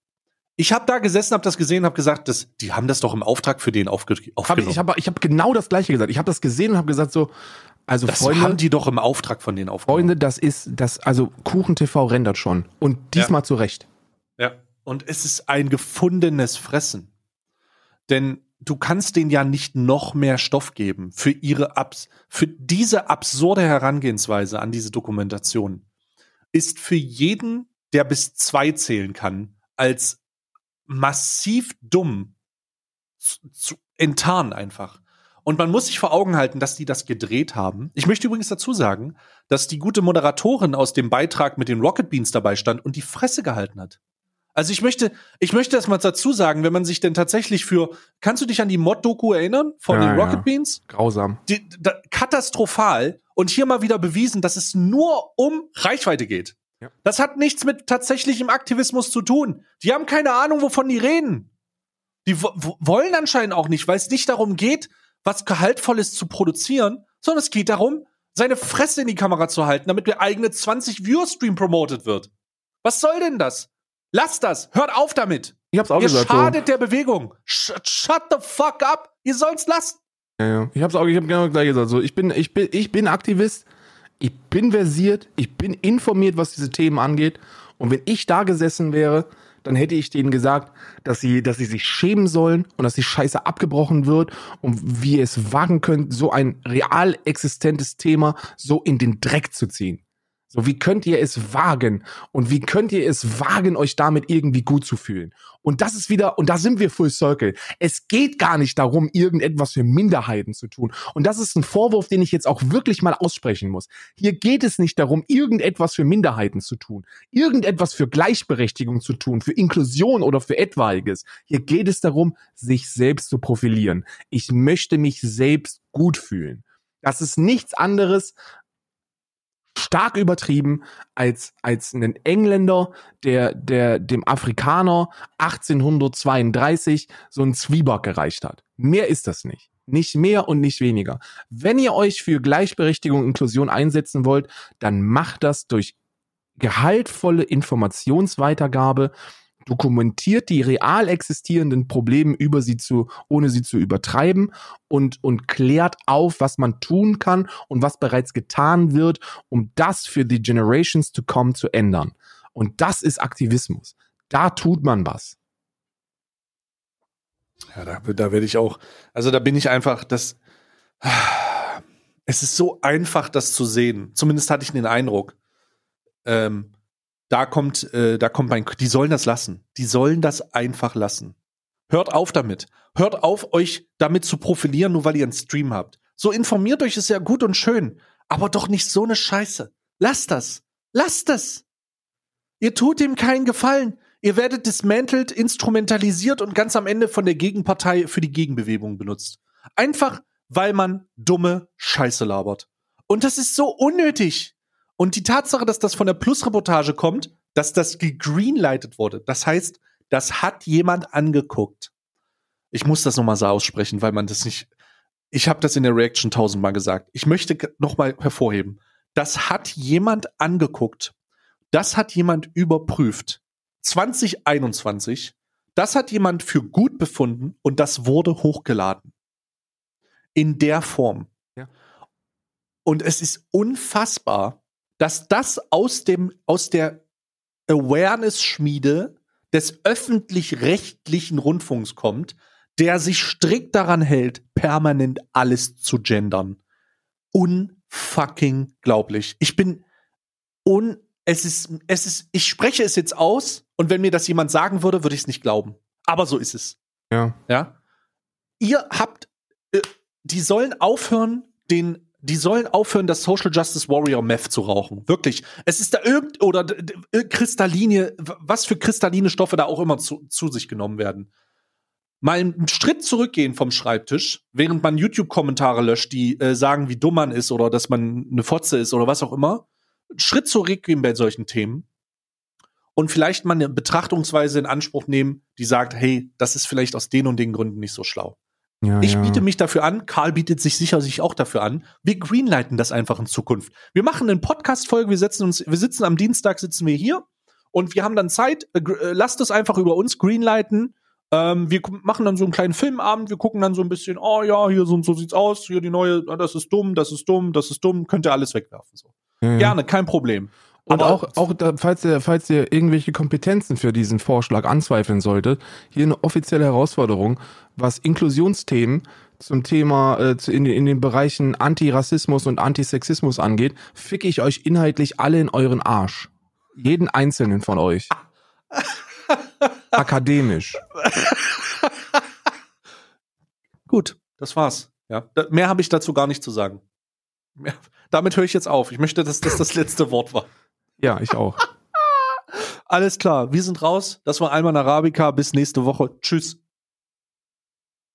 ich habe da gesessen, habe das gesehen, habe gesagt, das, die haben das doch im Auftrag für den aufge Hab aufgenommen. ich ich habe ich hab genau das Gleiche gesagt. Ich habe das gesehen und habe gesagt so, also das Freunde, haben die doch im Auftrag von denen aufgenommen. Freunde, das ist, das, also Kuchen TV rendert schon. Und diesmal zu Recht. Ja. Und es ist ein gefundenes Fressen. Denn du kannst denen ja nicht noch mehr Stoff geben für ihre Abs für diese absurde Herangehensweise an diese Dokumentation ist für jeden, der bis zwei zählen kann, als massiv dumm zu, zu enttarnen einfach. Und man muss sich vor Augen halten, dass die das gedreht haben. Ich möchte übrigens dazu sagen, dass die gute Moderatorin aus dem Beitrag mit den Rocket Beans dabei stand und die Fresse gehalten hat. Also ich möchte, ich möchte das mal dazu sagen, wenn man sich denn tatsächlich für, kannst du dich an die Mod-Doku erinnern von Ja, den ja. Rocket Beans? Grausam. Die, da, katastrophal und hier mal wieder bewiesen, dass es nur um Reichweite geht. Ja. Das hat nichts mit tatsächlichem Aktivismus zu tun. Die haben keine Ahnung, wovon die reden. Die wo- wo- wollen anscheinend auch nicht, weil es nicht darum geht, was Gehaltvolles zu produzieren, sondern es geht darum, seine Fresse in die Kamera zu halten, damit der eigene 20 Viewer-Stream promotet wird. Was soll denn das? Lasst das. Hört auf damit. Ich hab's auch Ihr gesagt. schadet der Bewegung. Sh shut the fuck up. Ihr soll's lassen. So. Ja, ja. Ich hab's auch, ich hab genau gleich gesagt. So, ich bin, ich bin, ich bin Aktivist. Ich bin versiert. Ich bin informiert, was diese Themen angeht. Und wenn ich da gesessen wäre, dann hätte ich denen gesagt, dass sie, dass sie sich schämen sollen und dass die Scheiße abgebrochen wird und wie ihr es wagen könnt, so ein real existentes Thema so in den Dreck zu ziehen. So, wie könnt ihr es wagen? Und wie könnt ihr es wagen, euch damit irgendwie gut zu fühlen? Und das ist wieder, und da sind wir Full Circle. Es geht gar nicht darum, irgendetwas für Minderheiten zu tun. Und das ist ein Vorwurf, den ich jetzt auch wirklich mal aussprechen muss. Hier geht es nicht darum, irgendetwas für Minderheiten zu tun, irgendetwas für Gleichberechtigung zu tun, für Inklusion oder für etwaiges. Hier geht es darum, sich selbst zu profilieren. Ich möchte mich selbst gut fühlen. Das ist nichts anderes stark übertrieben als, als ein Engländer, der, der dem Afrikaner 1832 so ein Zwieback gereicht hat. Mehr ist das nicht. Nicht mehr und nicht weniger. Wenn ihr euch für Gleichberechtigung und Inklusion einsetzen wollt, dann macht das durch gehaltvolle Informationsweitergabe dokumentiert die real existierenden Probleme über sie zu, ohne sie zu übertreiben und, und klärt auf, was man tun kann und was bereits getan wird, um das für die Generations to come zu ändern. Und das ist Aktivismus. Da tut man was. Ja, da, da werde ich auch, also da bin ich einfach, das, es ist so einfach, das zu sehen. Zumindest hatte ich den Eindruck. Ähm, da kommt, äh, da kommt mein, die sollen das lassen. Die sollen das einfach lassen. Hört auf damit. Hört auf, euch damit zu profilieren, nur weil ihr einen Stream habt. So informiert euch ist ja gut und schön, aber doch nicht so eine Scheiße. Lasst das. Lasst das. Ihr tut ihm keinen Gefallen. Ihr werdet dismantelt, instrumentalisiert und ganz am Ende von der Gegenpartei für die Gegenbewegung benutzt. Einfach, weil man dumme Scheiße labert. Und das ist so unnötig. Und die Tatsache, dass das von der Plus-Reportage kommt, dass das gegreenlightet wurde, das heißt, das hat jemand angeguckt. Ich muss das nochmal so aussprechen, weil man das nicht. Ich habe das in der Reaction tausendmal gesagt. Ich möchte nochmal hervorheben. Das hat jemand angeguckt. Das hat jemand überprüft. 2021. Das hat jemand für gut befunden und das wurde hochgeladen. In der Form. Ja. Und es ist unfassbar, dass das aus dem, aus der Awareness-Schmiede des öffentlich-rechtlichen Rundfunks kommt, der sich strikt daran hält, permanent alles zu gendern. Unfucking glaublich. Ich bin un, es ist, es ist, ich spreche es jetzt aus und wenn mir das jemand sagen würde, würde ich es nicht glauben. Aber so ist es. Ja. Ja. Ihr habt, äh, die sollen aufhören, den die sollen aufhören, das Social Justice Warrior Meth zu rauchen. Wirklich. Es ist da irgend oder kristalline, was für kristalline Stoffe da auch immer zu, zu sich genommen werden. Mal einen Schritt zurückgehen vom Schreibtisch, während man YouTube-Kommentare löscht, die äh, sagen, wie dumm man ist oder dass man eine Fotze ist oder was auch immer. Schritt zurückgehen bei solchen Themen und vielleicht mal eine Betrachtungsweise in Anspruch nehmen, die sagt, hey, das ist vielleicht aus den und den Gründen nicht so schlau. Ja, ich ja. biete mich dafür an, Karl bietet sich sicher sich auch dafür an. Wir greenlighten das einfach in Zukunft. Wir machen eine Podcast-Folge, wir setzen uns, wir sitzen am Dienstag, sitzen wir hier und wir haben dann Zeit, äh, äh lasst es einfach über uns greenlighten. Ähm, wir machen dann so einen kleinen Filmabend, wir gucken dann so ein bisschen, oh ja, hier so, so sieht's aus, hier die neue, ah, das ist dumm, das ist dumm, das ist dumm, könnt ihr alles wegwerfen. So. Ja, Gerne, kein Problem. Und auch, auch da, falls, ihr, falls ihr irgendwelche Kompetenzen für diesen Vorschlag anzweifeln solltet, hier eine offizielle Herausforderung, was Inklusionsthemen zum Thema äh, in, in den Bereichen Antirassismus und Antisexismus angeht, fick ich euch inhaltlich alle in euren Arsch. Jeden einzelnen von euch. Akademisch. Gut, das war's. Ja, mehr habe ich dazu gar nicht zu sagen. Damit höre ich jetzt auf. Ich möchte, dass das das letzte Wort war. Ja, ich auch. Alles klar, wir sind raus. Das war Alman Arabica. Bis nächste Woche. Tschüss.